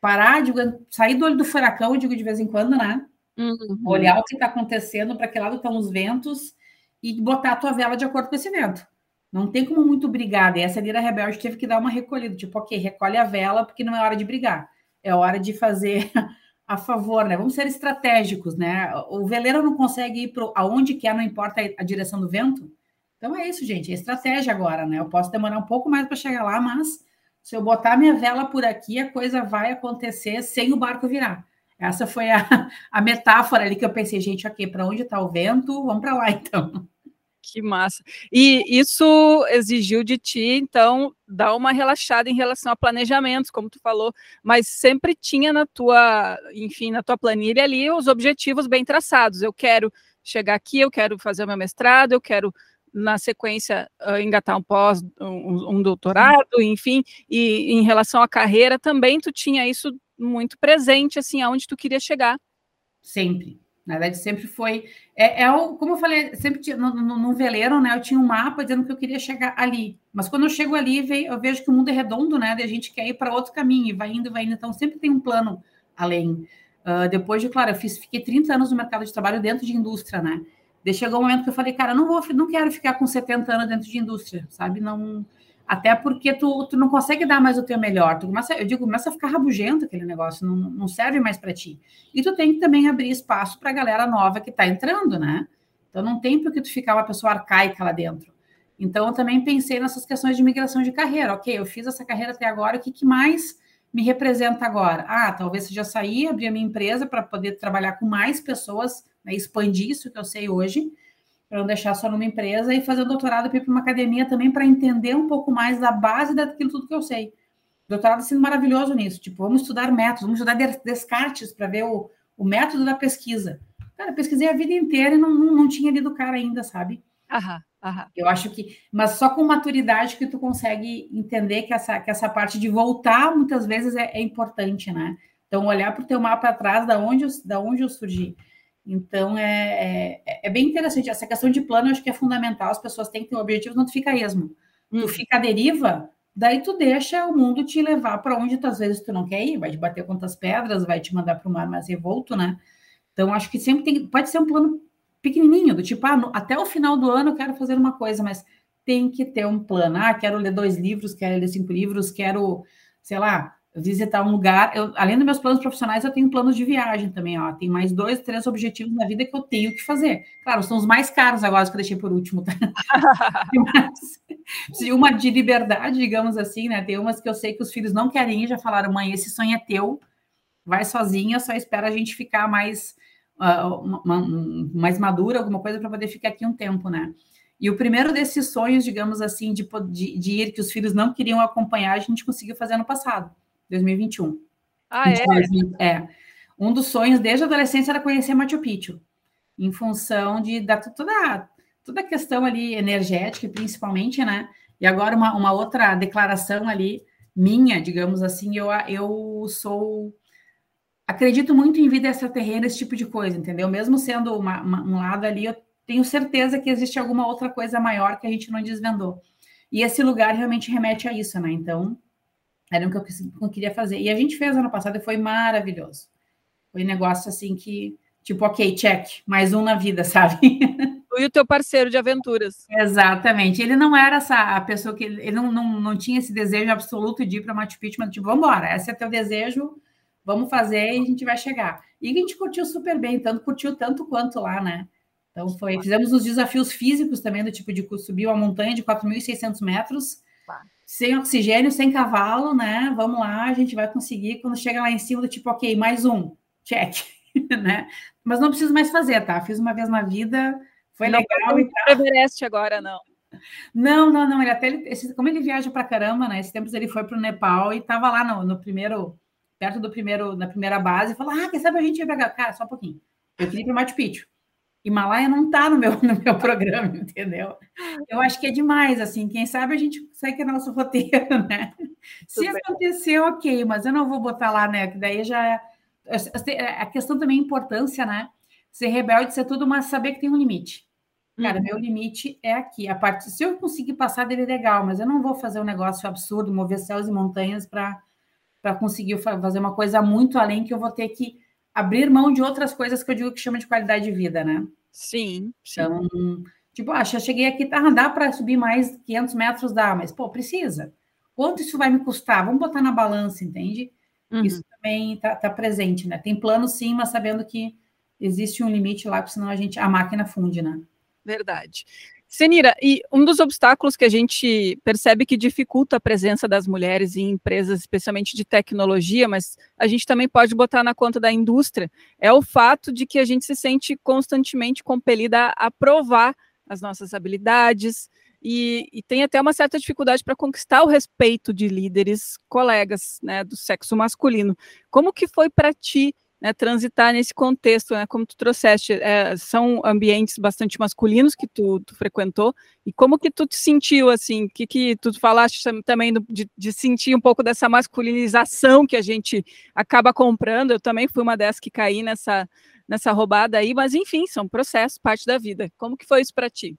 [SPEAKER 2] Parar, digo, sair do olho do furacão, eu digo de vez em quando, né? Uhum. Olhar o que está acontecendo, para que lado estão os ventos e botar a tua vela de acordo com esse vento. Não tem como muito brigar. E essa Lira Rebelde teve que dar uma recolhida, tipo, ok, recolhe a vela, porque não é hora de brigar. É hora de fazer a favor, né? Vamos ser estratégicos, né? O veleiro não consegue ir para aonde quer, não importa a direção do vento. Então é isso, gente. É estratégia agora, né? Eu posso demorar um pouco mais para chegar lá, mas se eu botar minha vela por aqui, a coisa vai acontecer sem o barco virar. Essa foi a, a metáfora ali que eu pensei, gente, ok, para onde está o vento? Vamos para lá então.
[SPEAKER 1] Que massa. E isso exigiu de ti, então, dar uma relaxada em relação a planejamentos, como tu falou, mas sempre tinha na tua, enfim, na tua planilha ali os objetivos bem traçados. Eu quero chegar aqui, eu quero fazer o meu mestrado, eu quero na sequência engatar um pós, um, um doutorado, enfim, e em relação à carreira também tu tinha isso muito presente, assim, aonde tu queria chegar.
[SPEAKER 2] Sempre. Na verdade, sempre foi. É, é o, como eu falei, sempre tinha, no, no, no, veleiro, né? Eu tinha um mapa dizendo que eu queria chegar ali. Mas quando eu chego ali, eu vejo que o mundo é redondo, né? E a gente quer ir para outro caminho, e vai indo, vai indo. Então, sempre tem um plano além. Uh, depois de, claro, eu fiz, fiquei 30 anos no mercado de trabalho dentro de indústria, né? Daí chegou um momento que eu falei, cara, não vou, não quero ficar com 70 anos dentro de indústria, sabe? Não até porque tu, tu não consegue dar mais o teu melhor. Tu começa, eu digo, começa a ficar rabugento aquele negócio, não, não serve mais para ti. E tu tem que também abrir espaço para a galera nova que está entrando, né? Então não tem por que tu ficar uma pessoa arcaica lá dentro. Então eu também pensei nessas questões de migração de carreira. Ok, eu fiz essa carreira até agora, o que, que mais me representa agora? Ah, talvez seja sair, abrir a minha empresa para poder trabalhar com mais pessoas, né, expandir isso que eu sei hoje para não deixar só numa empresa e fazer o doutorado para ir para uma academia também para entender um pouco mais da base daquilo tudo que eu sei. O doutorado sendo maravilhoso nisso, tipo, vamos estudar métodos, vamos estudar Descartes para ver o, o método da pesquisa. Cara, eu pesquisei a vida inteira e não, não, não tinha lido o cara ainda, sabe?
[SPEAKER 1] Aham, aham.
[SPEAKER 2] Eu acho que, mas só com maturidade que tu consegue entender que essa, que essa parte de voltar muitas vezes é, é importante, né? Então, olhar para o teu mapa atrás, da onde, da onde eu surgi. Então, é, é, é, bem interessante. Essa questão de plano, eu acho que é fundamental. As pessoas têm que ter um objetivo, não tu fica esmo. Hum. Tu fica à deriva, daí tu deixa o mundo te levar para onde, às vezes, tu não quer ir. Vai te bater quantas pedras, vai te mandar para o mar mais revolto, né? Então, acho que sempre tem... Pode ser um plano pequenininho, do tipo, ah, no, até o final do ano eu quero fazer uma coisa, mas tem que ter um plano. Ah, quero ler dois livros, quero ler cinco livros, quero, sei lá, visitar um lugar. Eu, além dos meus planos profissionais, eu tenho planos de viagem também. Ó. Tem mais dois, três objetivos na vida que eu tenho que fazer. Claro, são os mais caros agora, que eu deixei por último. Tá? uma de liberdade, digamos assim, né? Tem umas que eu sei que os filhos não querem ir, já falaram, mãe, esse sonho é teu, vai sozinha, só espera a gente ficar mais, uh, mais madura, alguma coisa, para poder ficar aqui um tempo, né? E o primeiro desses sonhos, digamos assim, de, de, de ir, que os filhos não queriam acompanhar, a gente conseguiu fazer ano passado 2021.
[SPEAKER 1] Ah, é?
[SPEAKER 2] É. Um dos sonhos desde a adolescência era conhecer Machu Picchu, em função de da, toda, toda a questão ali energética, principalmente, né? E agora uma, uma outra declaração ali minha, digamos assim, eu, eu sou acredito muito em vida extraterrena, esse tipo de coisa, entendeu? Mesmo sendo uma, uma, um lado ali, eu tenho certeza que existe alguma outra coisa maior que a gente não desvendou. E esse lugar realmente remete a isso, né? Então, era o que eu queria fazer. E a gente fez ano passado e foi maravilhoso. Foi um negócio assim que, tipo, ok, check, mais um na vida, sabe?
[SPEAKER 1] E o teu parceiro de aventuras.
[SPEAKER 2] Exatamente. Ele não era essa a pessoa que ele não, não, não tinha esse desejo absoluto de ir para Machu Picchu, mas tipo, vamos embora, esse é teu desejo, vamos fazer e a gente vai chegar. E a gente curtiu super bem, tanto curtiu tanto quanto lá, né? Então foi, fizemos os desafios físicos também, do tipo de subir uma montanha de 4.600 metros, sem oxigênio, sem cavalo, né? Vamos lá, a gente vai conseguir. Quando chega lá em cima, do tipo, ok, mais um, check, né? Mas não preciso mais fazer, tá? Fiz uma vez na vida, foi não legal e
[SPEAKER 1] tal. Everest agora, não.
[SPEAKER 2] Não, não, não. Ele até, esse, como ele viaja para caramba, né? Esse tempos ele foi para o Nepal e estava lá no, no, primeiro, perto do primeiro, na primeira base, e falou: Ah, quem sabe a gente ir para cá? Só um pouquinho. Eu queria ir para Machu Picchu. Himalaia não está no meu, no meu programa, entendeu? Eu acho que é demais, assim, quem sabe a gente segue nosso roteiro, né? Se acontecer, ok, mas eu não vou botar lá, né? Que daí já é, a questão também é importância, né? Ser rebelde, ser tudo, mas saber que tem um limite. Cara, uhum. meu limite é aqui. A parte, se eu conseguir passar dele, legal, mas eu não vou fazer um negócio absurdo, mover céus e montanhas para conseguir fazer uma coisa muito além que eu vou ter que abrir mão de outras coisas que eu digo que chama de qualidade de vida, né?
[SPEAKER 1] Sim,
[SPEAKER 2] sim. Então, tipo, ah, já cheguei aqui, tá, dá para subir mais 500 metros, dá, mas, pô, precisa. Quanto isso vai me custar? Vamos botar na balança, entende? Uhum. Isso também tá, tá, presente, né? Tem plano sim, mas sabendo que existe um limite lá, porque senão a gente, a máquina funde, né?
[SPEAKER 1] Verdade. Senira, e um dos obstáculos que a gente percebe que dificulta a presença das mulheres em empresas, especialmente de tecnologia, mas a gente também pode botar na conta da indústria, é o fato de que a gente se sente constantemente compelida a provar as nossas habilidades, e, e tem até uma certa dificuldade para conquistar o respeito de líderes, colegas né, do sexo masculino. Como que foi para ti né, transitar nesse contexto, né, como tu trouxeste, é, são ambientes bastante masculinos que tu, tu, frequentou, e como que tu te sentiu, assim, que que tu falaste também de, de, sentir um pouco dessa masculinização que a gente acaba comprando, eu também fui uma dessas que caí nessa, nessa roubada aí, mas enfim, são processos, parte da vida. Como que foi isso para ti?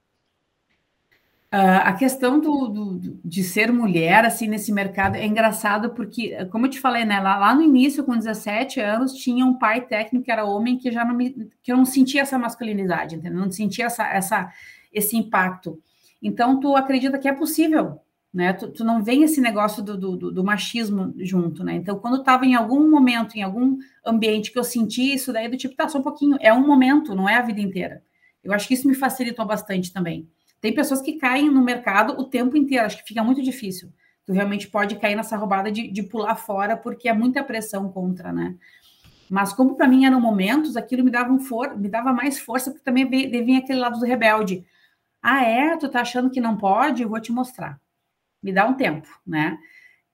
[SPEAKER 2] Uh, a questão do, do, de ser mulher, assim, nesse mercado é engraçado porque, como eu te falei, né, lá, lá, no início, com 17 anos, tinha um pai técnico que era homem que já não me, que eu não sentia essa masculinidade, entendeu? Não sentia essa, essa, esse impacto. Então, tu acredita que é possível, né? Tu, tu não vem esse negócio do, do, do machismo junto, né? Então, quando estava em algum momento, em algum ambiente que eu senti isso, daí do tipo, tá, só um pouquinho, é um momento, não é a vida inteira. Eu acho que isso me facilitou bastante também. Tem pessoas que caem no mercado o tempo inteiro, acho que fica muito difícil. Tu realmente pode cair nessa roubada de, de pular fora, porque é muita pressão contra, né? Mas como para mim eram momentos, aquilo me dava um for, me dava mais força, porque também vinha aquele lado do rebelde. Ah, é? Tu tá achando que não pode? Eu vou te mostrar. Me dá um tempo, né?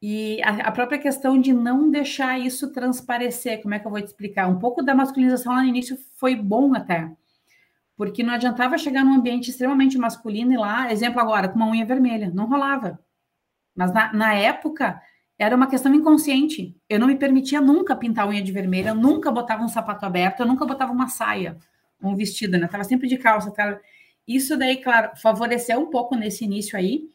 [SPEAKER 2] E a, a, própria questão de não deixar isso transparecer, como é que eu vou te explicar? Um pouco da masculinização lá no início foi bom até, porque não adiantava chegar num ambiente extremamente masculino e lá, exemplo agora, com uma unha vermelha, não rolava. Mas na, na época era uma questão inconsciente. Eu não me permitia nunca pintar unha de vermelho, eu nunca botava um sapato aberto, eu nunca botava uma saia, um vestido, né? Tava sempre de calça. Tava... Isso daí, claro, favoreceu um pouco nesse início aí,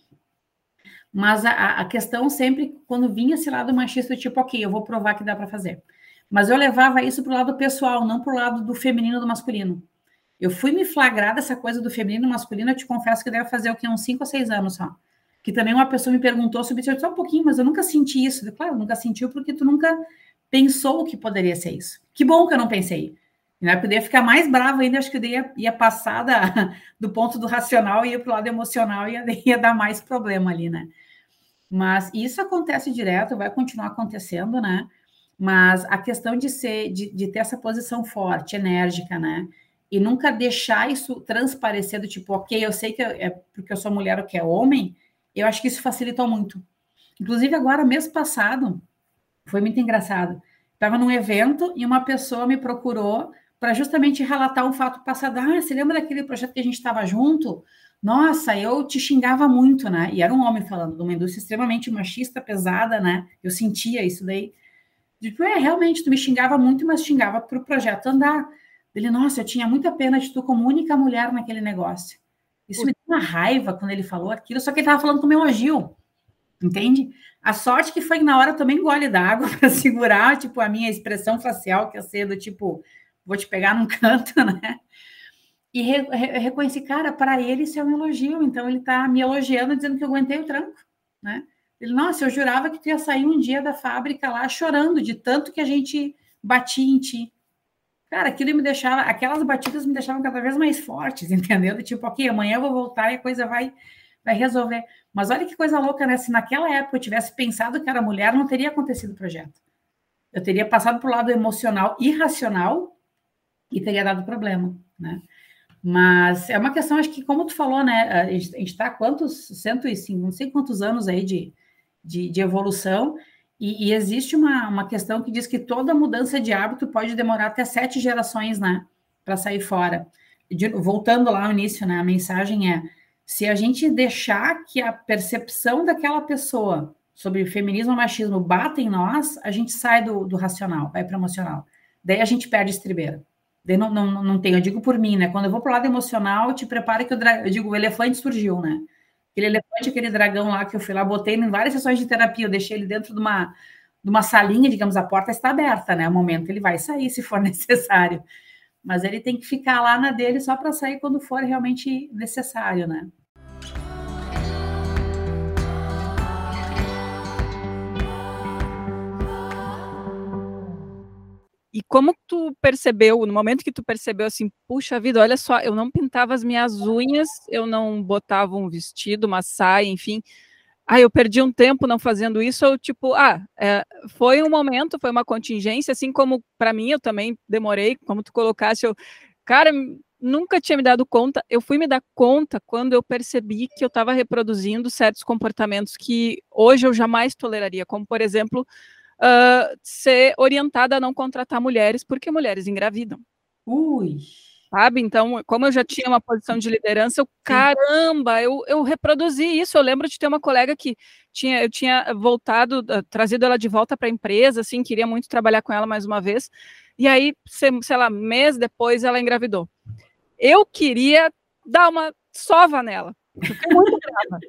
[SPEAKER 2] mas a, a questão sempre, quando vinha esse lado machista, tipo, ok, eu vou provar que dá para fazer. Mas eu levava isso para o lado pessoal, não para o lado do feminino do masculino. Eu fui me flagrar dessa coisa do feminino e masculino, eu te confesso que deve fazer o que uns 5 ou 6 anos só. Que também uma pessoa me perguntou sobre isso, só um pouquinho, mas eu nunca senti isso. Eu, claro, nunca sentiu porque tu nunca pensou que poderia ser isso. Que bom que eu não pensei. Eu ia ficar mais brava ainda, acho que eu ia, ia passar da, do ponto do racional e ia para o lado emocional e ia, ia dar mais problema ali, né? Mas isso acontece direto, vai continuar acontecendo, né? Mas a questão de ser, de, de ter essa posição forte, enérgica, né? E nunca deixar isso transparecer do tipo, ok, eu sei que é porque eu sou mulher ou que é homem, eu acho que isso facilitou muito. Inclusive, agora, mês passado, foi muito engraçado. Estava num evento e uma pessoa me procurou para justamente relatar um fato passado. Ah, você lembra daquele projeto que a gente estava junto? Nossa, eu te xingava muito, né? E era um homem falando de uma indústria extremamente machista, pesada, né? Eu sentia isso daí. Tipo, é, realmente, tu me xingava muito, mas xingava para o projeto andar. Ele, nossa, eu tinha muita pena de tu como única mulher naquele negócio. Isso me deu uma raiva quando ele falou aquilo, só que ele estava falando com meu elogio, entende? A sorte que foi que na hora eu tomei gole d'água para segurar, tipo, a minha expressão facial, que ia ser do tipo, vou te pegar num canto, né? E re, re, reconheci, cara, para ele isso é um elogio, então ele está me elogiando, dizendo que eu aguentei o tranco, né? Ele, nossa, eu jurava que tu ia sair um dia da fábrica lá chorando de tanto que a gente batia em ti. Cara, aquilo me deixava, aquelas batidas me deixavam cada vez mais fortes, entendeu? Tipo, ok, amanhã eu vou voltar e a coisa vai, vai resolver. Mas olha que coisa louca, né? Se naquela época eu tivesse pensado que era mulher, não teria acontecido o projeto. Eu teria passado para o lado emocional irracional e teria dado problema, né? Mas é uma questão, acho que, como tu falou, né? A gente está quantos, 105, não sei quantos anos aí de, de, de evolução, e, e, existe uma, uma questão que diz que toda mudança de hábito pode demorar até sete gerações, né? Para sair fora. De, voltando lá no início, né? A mensagem é: se a gente deixar que a percepção daquela pessoa sobre feminismo e machismo bata em nós, a gente sai do, do racional, vai para o emocional. Daí a gente perde estribeira. Daí não, não, não tem, eu digo por mim, né? Quando eu vou para o lado emocional, te prepara que eu digo, o elefante surgiu, né? Aquele elefante, aquele dragão lá que eu fui lá, botei em várias sessões de terapia, eu deixei ele dentro de uma, de uma salinha, digamos, a porta está aberta, né? O momento ele vai sair se for necessário. Mas ele tem que ficar lá na dele só para sair quando for realmente necessário, né?
[SPEAKER 1] E como tu percebeu, no momento que tu percebeu assim, puxa vida, olha só, eu não pintava as minhas unhas, eu não botava um vestido, uma saia, enfim. Ah, eu perdi um tempo não fazendo isso, ou tipo, ah, é, foi um momento, foi uma contingência, assim como para mim eu também demorei, como tu colocaste, eu, cara, nunca tinha me dado conta. Eu fui me dar conta quando eu percebi que eu estava reproduzindo certos comportamentos que hoje eu jamais toleraria, como, por exemplo, uh, ser orientada a não contratar mulheres porque mulheres engravidam.
[SPEAKER 2] Ui!
[SPEAKER 1] Sabe? Então, como eu já tinha uma posição de liderança, eu, caramba, eu, eu reproduzi isso. Eu lembro de ter uma colega que tinha, eu tinha voltado, uh, trazido ela de volta para a empresa, assim, queria muito trabalhar com ela mais uma vez. E aí, sei lá, mês depois, ela engravidou. Eu queria dar uma sova nela. muito brava.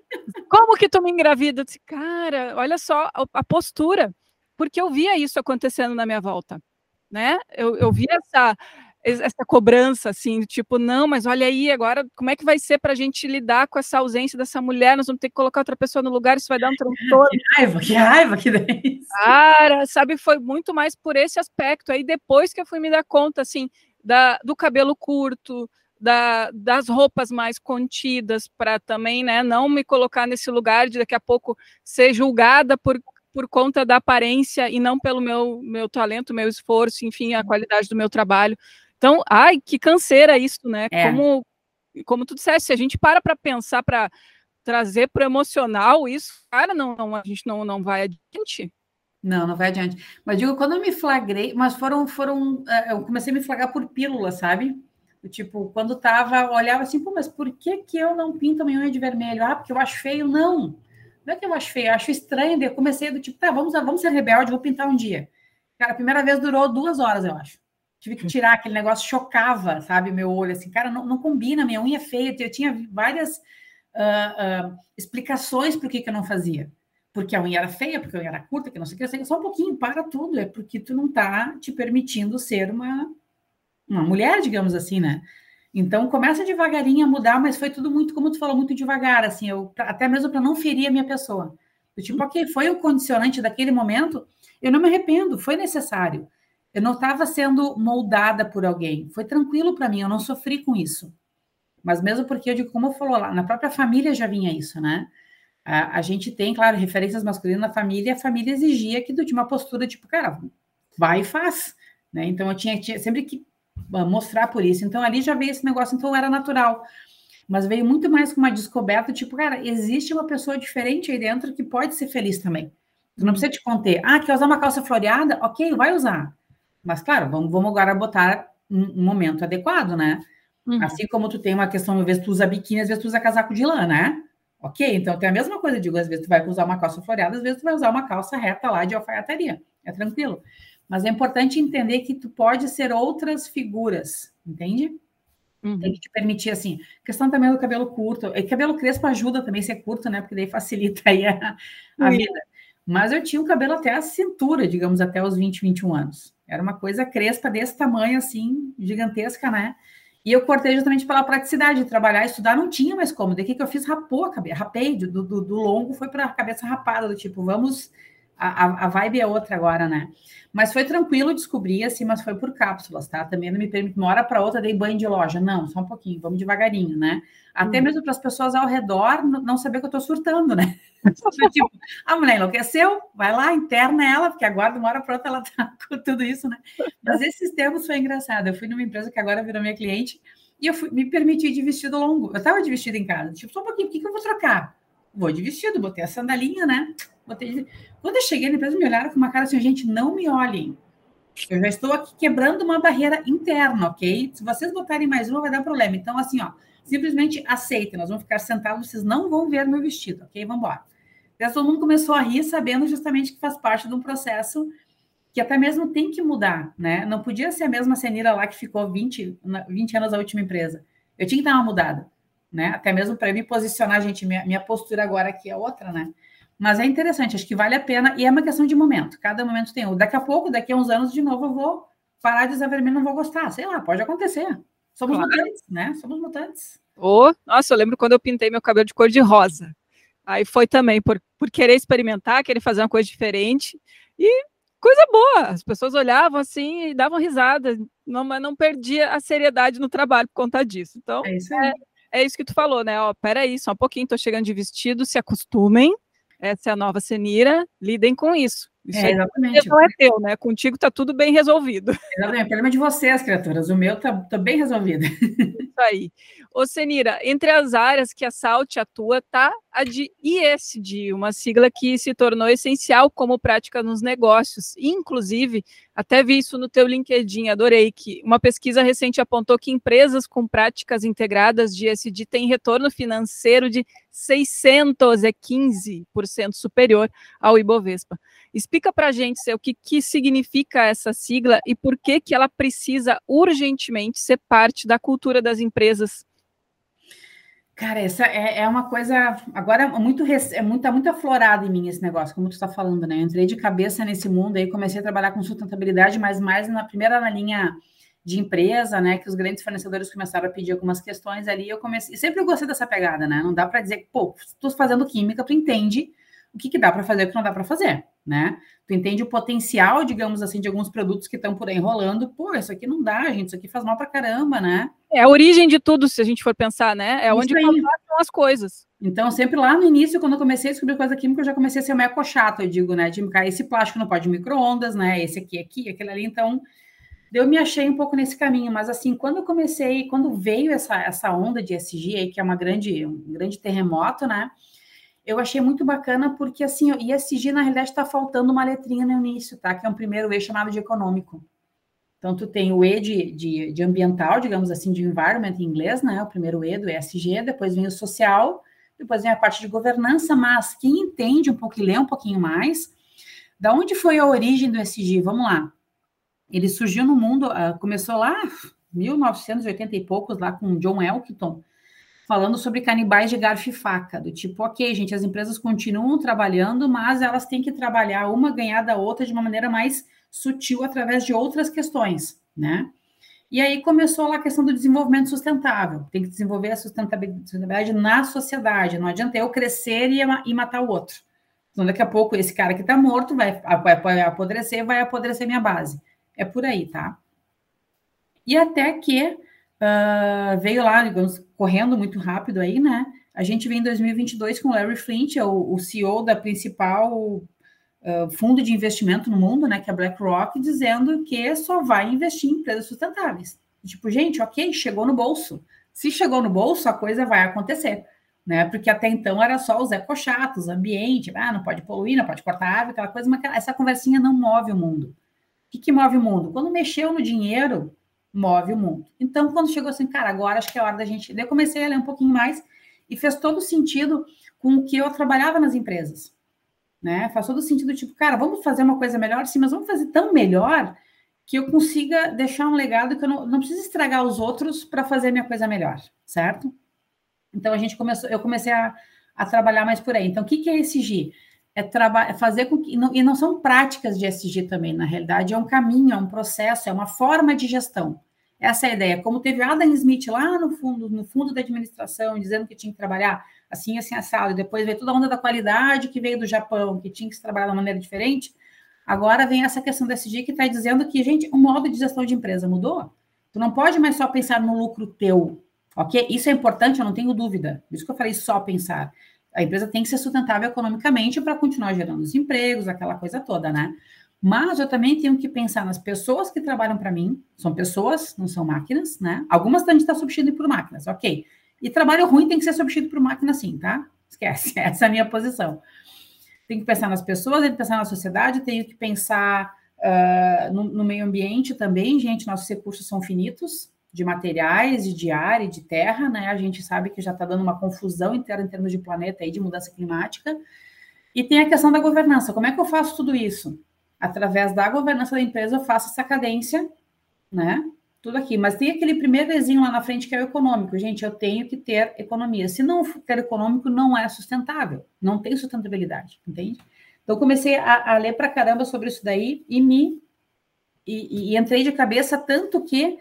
[SPEAKER 1] Como que tu me engravida? Eu disse, cara, olha só a, a postura porque eu via isso acontecendo na minha volta, né? Eu, eu via essa, essa cobrança, assim, tipo, não, mas olha aí, agora, como é que vai ser para a gente lidar com essa ausência dessa mulher? Nós vamos ter que colocar outra pessoa no lugar, isso vai dar um transtorno.
[SPEAKER 2] Que raiva, que raiva que
[SPEAKER 1] isso. Cara, sabe, foi muito mais por esse aspecto. Aí depois que eu fui me dar conta, assim, da, do cabelo curto, da, das roupas mais contidas, para também, né, não me colocar nesse lugar de daqui a pouco ser julgada por por conta da aparência e não pelo meu, meu talento, meu esforço, enfim, a uhum. qualidade do meu trabalho. Então, ai, que canseira isso, né? É. Como, como tu disseste, se a gente para para pensar, para trazer para o emocional isso, cara, não, não, a gente não, não vai adiante.
[SPEAKER 2] Não, não vai adiante. Mas digo, quando eu me flagrei, mas foram, foram, é, eu comecei a me flagrar por pílula, sabe? Tipo, quando tava, olhava assim, pô, mas por que que eu não pinto a minha unha de vermelho? Ah, porque eu acho feio. Não. Não é que eu acho feio, eu acho estranho. Eu comecei do tipo, tá, vamos, vamos ser rebelde, vou pintar um dia. Cara, a primeira vez durou duas horas, eu acho. Tive que tirar aquele negócio, chocava, sabe, meu olho, assim, cara, não, não combina, minha unha é feia. Eu tinha várias uh, uh, explicações por que, que eu não fazia. Porque a unha era feia, porque a unha era curta, que não sei o que, só um pouquinho, para tudo. É porque tu não tá te permitindo ser uma, uma mulher, digamos assim, né? Então começa devagarinho a mudar, mas foi tudo muito, como tu falou, muito devagar, assim, eu, até mesmo para não ferir a minha pessoa. Eu, tipo, ok, foi o condicionante daquele momento, eu não me arrependo, foi necessário. Eu não estava sendo moldada por alguém, foi tranquilo para mim, eu não sofri com isso. Mas mesmo porque eu digo, como falou lá, na própria família já vinha isso, né? A, a gente tem, claro, referências masculinas na família, a família exigia que tu tinha uma postura tipo, cara, vai e faz, né? Então eu tinha, tinha sempre que mostrar por isso. Então ali já veio esse negócio, então era natural. Mas veio muito mais com uma descoberta, tipo, cara, existe uma pessoa diferente aí dentro que pode ser feliz também. Tu não precisa te conter. Ah, quer usar uma calça floreada? Ok, vai usar. Mas, claro, vamos, vamos agora botar um, um momento adequado, né? Uhum. Assim como tu tem uma questão, às vezes tu usa biquíni, às vezes tu usa casaco de lã, né? Ok, então tem a mesma coisa, digo, às vezes tu vai usar uma calça floreada, às vezes tu vai usar uma calça reta lá de alfaiataria. É tranquilo. Mas é importante entender que tu pode ser outras figuras, entende? Uhum. Tem que te permitir, assim, questão também do cabelo curto. E cabelo crespo ajuda também a ser curto, né? Porque daí facilita aí a, a uhum. vida. Mas eu tinha o cabelo até a cintura, digamos, até os 20, 21 anos. Era uma coisa crespa desse tamanho, assim, gigantesca, né? E eu cortei justamente pela praticidade de trabalhar, estudar, não tinha mais como. Daí que eu fiz? Rapou a cabeça, rapei, do, do, do longo foi para a cabeça rapada, do tipo, vamos a, a vibe é outra agora, né? Mas foi tranquilo descobrir, assim, mas foi por cápsulas, tá? Também não me permite, uma hora para outra, dei banho de loja. Não, só um pouquinho, vamos devagarinho, né? Até uhum. mesmo para as pessoas ao redor não saber que eu estou surtando, né? tipo, a mulher enlouqueceu, vai lá, interna ela, porque agora, de uma hora para outra, ela tá com tudo isso, né? Mas esses tempos foi engraçado. Eu fui numa empresa que agora virou minha cliente e eu fui, me permiti de vestido longo. Eu estava de vestido em casa, tipo, só um pouquinho, o que, que eu vou trocar? Vou de vestido, botei a sandalinha, né? Botei... Quando eu cheguei empresa, me olharam com uma cara assim, gente, não me olhem. Eu já estou aqui quebrando uma barreira interna, ok? Se vocês botarem mais uma, vai dar problema. Então, assim, ó, simplesmente aceitem. Nós vamos ficar sentados, vocês não vão ver meu vestido, ok? Vamos embora. Então, todo mundo começou a rir, sabendo justamente que faz parte de um processo que até mesmo tem que mudar, né? Não podia ser a mesma Senira lá que ficou 20, 20 anos na última empresa. Eu tinha que dar uma mudada, né? Até mesmo para me posicionar, gente, minha, minha postura agora aqui é outra, né? Mas é interessante, acho que vale a pena, e é uma questão de momento. Cada momento tem um. Daqui a pouco, daqui a uns anos, de novo, eu vou parar de usar vermelho, não vou gostar. Sei lá, pode acontecer. Somos claro. mutantes, né? Somos mutantes.
[SPEAKER 1] Oh, nossa, eu lembro quando eu pintei meu cabelo de cor de rosa. Aí foi também por, por querer experimentar, querer fazer uma coisa diferente. E coisa boa. As pessoas olhavam assim e davam risada, não, mas não perdia a seriedade no trabalho por conta disso. Então, é isso, é, é isso que tu falou, né? Ó, peraí, só um pouquinho, tô chegando de vestido, se acostumem essa é a nova Senira, lidem com isso. Isso é, exatamente. não é teu, né? Contigo tá tudo bem resolvido.
[SPEAKER 2] Exatamente. O problema é de vocês, criaturas. O meu tá, tá bem resolvido.
[SPEAKER 1] Isso aí. Ô, Senira, entre as áreas que a Salt atua, tá a de ISD, uma sigla que se tornou essencial como prática nos negócios. Inclusive, até vi isso no teu LinkedIn, adorei, que uma pesquisa recente apontou que empresas com práticas integradas de ISD têm retorno financeiro de 615% superior ao Ibovespa. Explica para a gente o que, que significa essa sigla e por que, que ela precisa urgentemente ser parte da cultura das empresas.
[SPEAKER 2] Cara, essa é, é uma coisa agora muito é muito, tá muito aflorado em mim esse negócio, como tu está falando, né? Eu entrei de cabeça nesse mundo aí, comecei a trabalhar com sustentabilidade, mas mais na primeira na linha de empresa, né? Que os grandes fornecedores começaram a pedir algumas questões ali. Eu comecei, e sempre eu gostei dessa pegada, né? Não dá para dizer, pô, tu fazendo química, tu entende o que, que dá para fazer e o que não dá para fazer, né? Tu entende o potencial, digamos assim, de alguns produtos que estão por aí enrolando. Pô, isso aqui não dá, gente, isso aqui faz mal para caramba, né?
[SPEAKER 1] É a origem de tudo, se a gente for pensar, né? É isso onde passam as coisas.
[SPEAKER 2] Então, sempre lá no início, quando eu comecei a descobrir coisa química, eu já comecei a ser meio ecochato, eu digo, né? De esse plástico não pode micro-ondas, né? Esse aqui, aqui, aquele ali. Então, eu me achei um pouco nesse caminho, mas assim, quando eu comecei, quando veio essa, essa onda de SG aí, que é uma grande, um grande terremoto, né? Eu achei muito bacana porque assim, o ISG na realidade está faltando uma letrinha no início, tá? Que é um primeiro E chamado de econômico. Então, tu tem o E de, de, de, ambiental, digamos assim, de environment em inglês, né? O primeiro E do ESG, depois vem o social, depois vem a parte de governança, mas quem entende um pouco e lê um pouquinho mais, da onde foi a origem do ESG? Vamos lá. Ele surgiu no mundo, uh, começou lá 1980 e poucos, lá com John Elkington, falando sobre canibais de garfo e faca, do tipo, ok, gente, as empresas continuam trabalhando, mas elas têm que trabalhar uma ganhar da outra de uma maneira mais sutil através de outras questões, né? E aí começou lá a questão do desenvolvimento sustentável. Tem que desenvolver a sustentabilidade na sociedade. Não adianta eu crescer e, e matar o outro. Então, daqui a pouco, esse cara que está morto vai, vai apodrecer, vai apodrecer minha base. É por aí, tá? E até que uh, veio lá, digamos, correndo muito rápido aí, né? A gente vem em 2022 com Larry Flint, é o, o CEO da principal uh, fundo de investimento no mundo, né, que é a BlackRock, dizendo que só vai investir em empresas sustentáveis. Tipo, gente, ok, chegou no bolso. Se chegou no bolso, a coisa vai acontecer, né? Porque até então era só os ecochatos, ambiente, ah, não pode poluir, não pode cortar árvore, aquela coisa, mas essa conversinha não move o mundo. O que, que move o mundo? Quando mexeu no dinheiro, move o mundo. Então, quando chegou assim, cara, agora acho que é hora da gente. eu comecei a ler um pouquinho mais e fez todo sentido com o que eu trabalhava nas empresas. Né? Faz todo sentido, tipo, cara, vamos fazer uma coisa melhor, sim, mas vamos fazer tão melhor que eu consiga deixar um legado que eu não, não preciso estragar os outros para fazer a minha coisa melhor, certo? Então a gente começou, eu comecei a, a trabalhar mais por aí. Então, o que, que é SG? É, é fazer com que. Não, e não são práticas de SG também, na realidade, é um caminho, é um processo, é uma forma de gestão. Essa é a ideia. Como teve Adam Smith lá no fundo, no fundo da administração, dizendo que tinha que trabalhar assim, assim, assado, e depois veio toda a onda da qualidade que veio do Japão, que tinha que se trabalhar de uma maneira diferente. Agora vem essa questão da SG que está dizendo que, gente, o modo de gestão de empresa mudou. Tu não pode mais só pensar no lucro teu, ok? Isso é importante, eu não tenho dúvida. Por isso que eu falei só pensar a empresa tem que ser sustentável economicamente para continuar gerando os empregos, aquela coisa toda, né? Mas eu também tenho que pensar nas pessoas que trabalham para mim, são pessoas, não são máquinas, né? Algumas gente está substituindo por máquinas, ok. E trabalho ruim tem que ser substituído por máquina sim, tá? Esquece, essa é a minha posição. Tem que pensar nas pessoas, tem que pensar na sociedade, tenho que pensar uh, no, no meio ambiente também, gente, nossos recursos são finitos, de materiais, de ar e de terra, né? A gente sabe que já está dando uma confusão inteira em termos de planeta e de mudança climática. E tem a questão da governança. Como é que eu faço tudo isso? Através da governança da empresa, eu faço essa cadência, né? Tudo aqui. Mas tem aquele primeiro desenho lá na frente que é o econômico. Gente, eu tenho que ter economia. Se não ter econômico, não é sustentável. Não tem sustentabilidade, entende? Então, comecei a, a ler para caramba sobre isso daí e me. E, e entrei de cabeça tanto que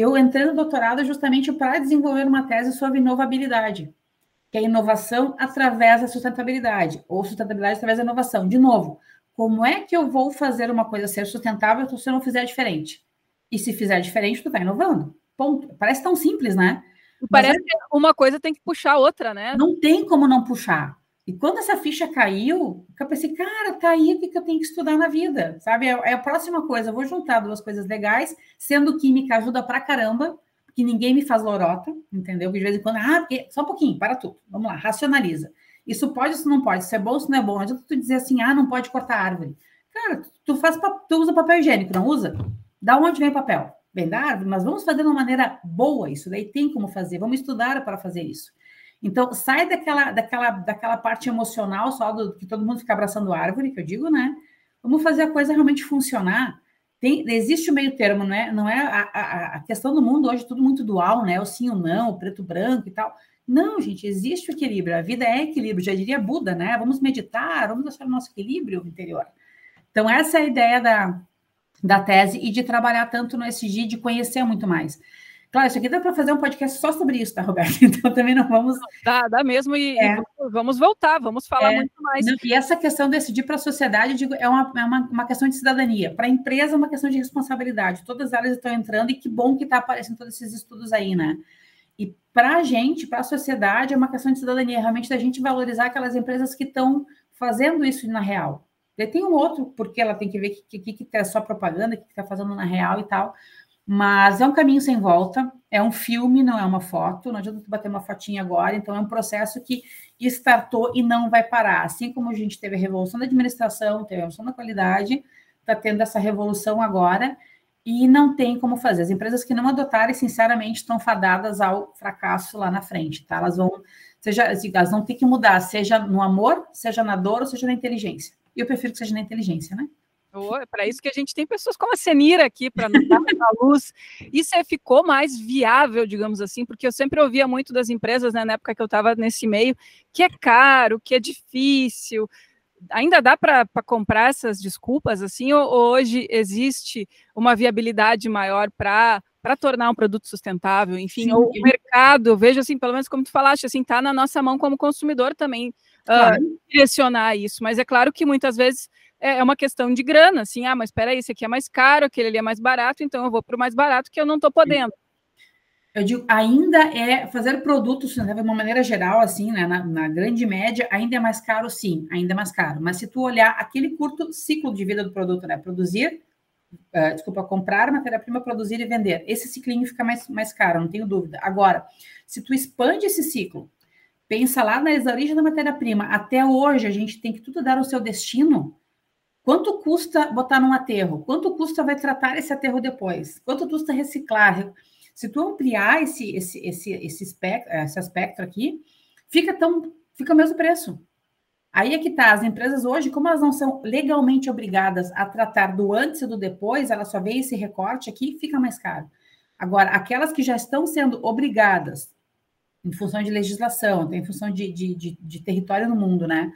[SPEAKER 2] eu entrei no doutorado justamente para desenvolver uma tese sobre inovabilidade, que é inovação através da sustentabilidade, ou sustentabilidade através da inovação. De novo, como é que eu vou fazer uma coisa ser sustentável se eu não fizer diferente? E se fizer diferente, tu está inovando. Ponto. Parece tão simples, né?
[SPEAKER 1] Parece é... que uma coisa tem que puxar a outra, né?
[SPEAKER 2] Não tem como não puxar. E quando essa ficha caiu, eu pensei, cara, tá aí o que eu tenho que estudar na vida, sabe? É, é a próxima coisa, eu vou juntar duas coisas legais, sendo química ajuda pra caramba, porque ninguém me faz lorota, entendeu? De vez em quando, ah, porque... só um pouquinho, para tudo, vamos lá, racionaliza. Isso pode, isso não pode, isso é bom, isso não é bom. Adianta tu dizer assim, ah, não pode cortar árvore. Cara, tu, faz, tu usa papel higiênico, não usa? Da onde vem o papel? Vem da árvore, mas vamos fazer de uma maneira boa isso, daí tem como fazer, vamos estudar para fazer isso. Então, sai daquela, daquela, daquela parte emocional só do que todo mundo fica abraçando árvore, que eu digo, né? Vamos fazer a coisa realmente funcionar. Tem, existe o meio termo, não é, não é a, a, a questão do mundo hoje, tudo muito dual, né? O sim ou não, o preto branco e tal. Não, gente, existe o equilíbrio. A vida é equilíbrio, já diria Buda, né? Vamos meditar, vamos achar o nosso equilíbrio interior. Então, essa é a ideia da, da tese e de trabalhar tanto no SG, de conhecer muito mais. Claro, isso aqui dá para fazer um podcast só sobre isso, tá, Roberto? Então também não vamos.
[SPEAKER 1] Dá, dá mesmo, e, é. e vamos voltar, vamos falar é. muito mais.
[SPEAKER 2] E essa questão de decidir para a sociedade digo, é, uma, é uma, uma questão de cidadania. Para a empresa é uma questão de responsabilidade. Todas elas estão entrando, e que bom que está aparecendo todos esses estudos aí, né? E para a gente, para a sociedade, é uma questão de cidadania, realmente da gente valorizar aquelas empresas que estão fazendo isso na real. E tem um outro, porque ela tem que ver o que, que, que, é só propaganda, o que está fazendo na real e tal. Mas é um caminho sem volta, é um filme, não é uma foto, não adianta tu bater uma fotinha agora, então é um processo que startou e não vai parar. Assim como a gente teve a revolução da administração, teve a revolução da qualidade, está tendo essa revolução agora, e não tem como fazer. As empresas que não adotarem, sinceramente, estão fadadas ao fracasso lá na frente, tá? Elas vão, seja, elas vão ter que mudar, seja no amor, seja na dor, ou seja na inteligência. E eu prefiro que seja na inteligência, né?
[SPEAKER 1] É para isso que a gente tem pessoas como a Senira aqui para nos dar a luz. Isso é, ficou mais viável, digamos assim, porque eu sempre ouvia muito das empresas, né, na época que eu estava nesse meio, que é caro, que é difícil. Ainda dá para comprar essas desculpas assim, ou, ou hoje existe uma viabilidade maior para para tornar um produto sustentável, enfim, Sim. o mercado, vejo assim, pelo menos como tu falaste, assim, tá na nossa mão como consumidor também claro. uh, direcionar isso, mas é claro que muitas vezes é, é uma questão de grana, assim, ah, mas espera aí, esse aqui é mais caro, aquele ali é mais barato, então eu vou para o mais barato que eu não estou podendo.
[SPEAKER 2] Eu digo, ainda é fazer produtos de uma maneira geral, assim, né, na, na, grande média, ainda é mais caro, sim, ainda é mais caro. Mas se tu olhar aquele curto ciclo de vida do produto, né, produzir, uh, desculpa, comprar matéria-prima, produzir e vender, esse ciclinho fica mais, mais caro, não tenho dúvida. Agora, se tu expande esse ciclo, pensa lá na origem da matéria-prima, até hoje a gente tem que tudo dar o seu destino, Quanto custa botar num aterro? Quanto custa vai tratar esse aterro depois? Quanto custa reciclar? Se tu ampliar esse, esse, esse, esse, espectro, esse aspecto aqui, fica tão fica o mesmo preço. Aí é que tá, as empresas hoje, como elas não são legalmente obrigadas a tratar do antes e do depois, elas só veem esse recorte aqui, fica mais caro. Agora, aquelas que já estão sendo obrigadas, em função de legislação, em função de, de, de, de território no mundo, né?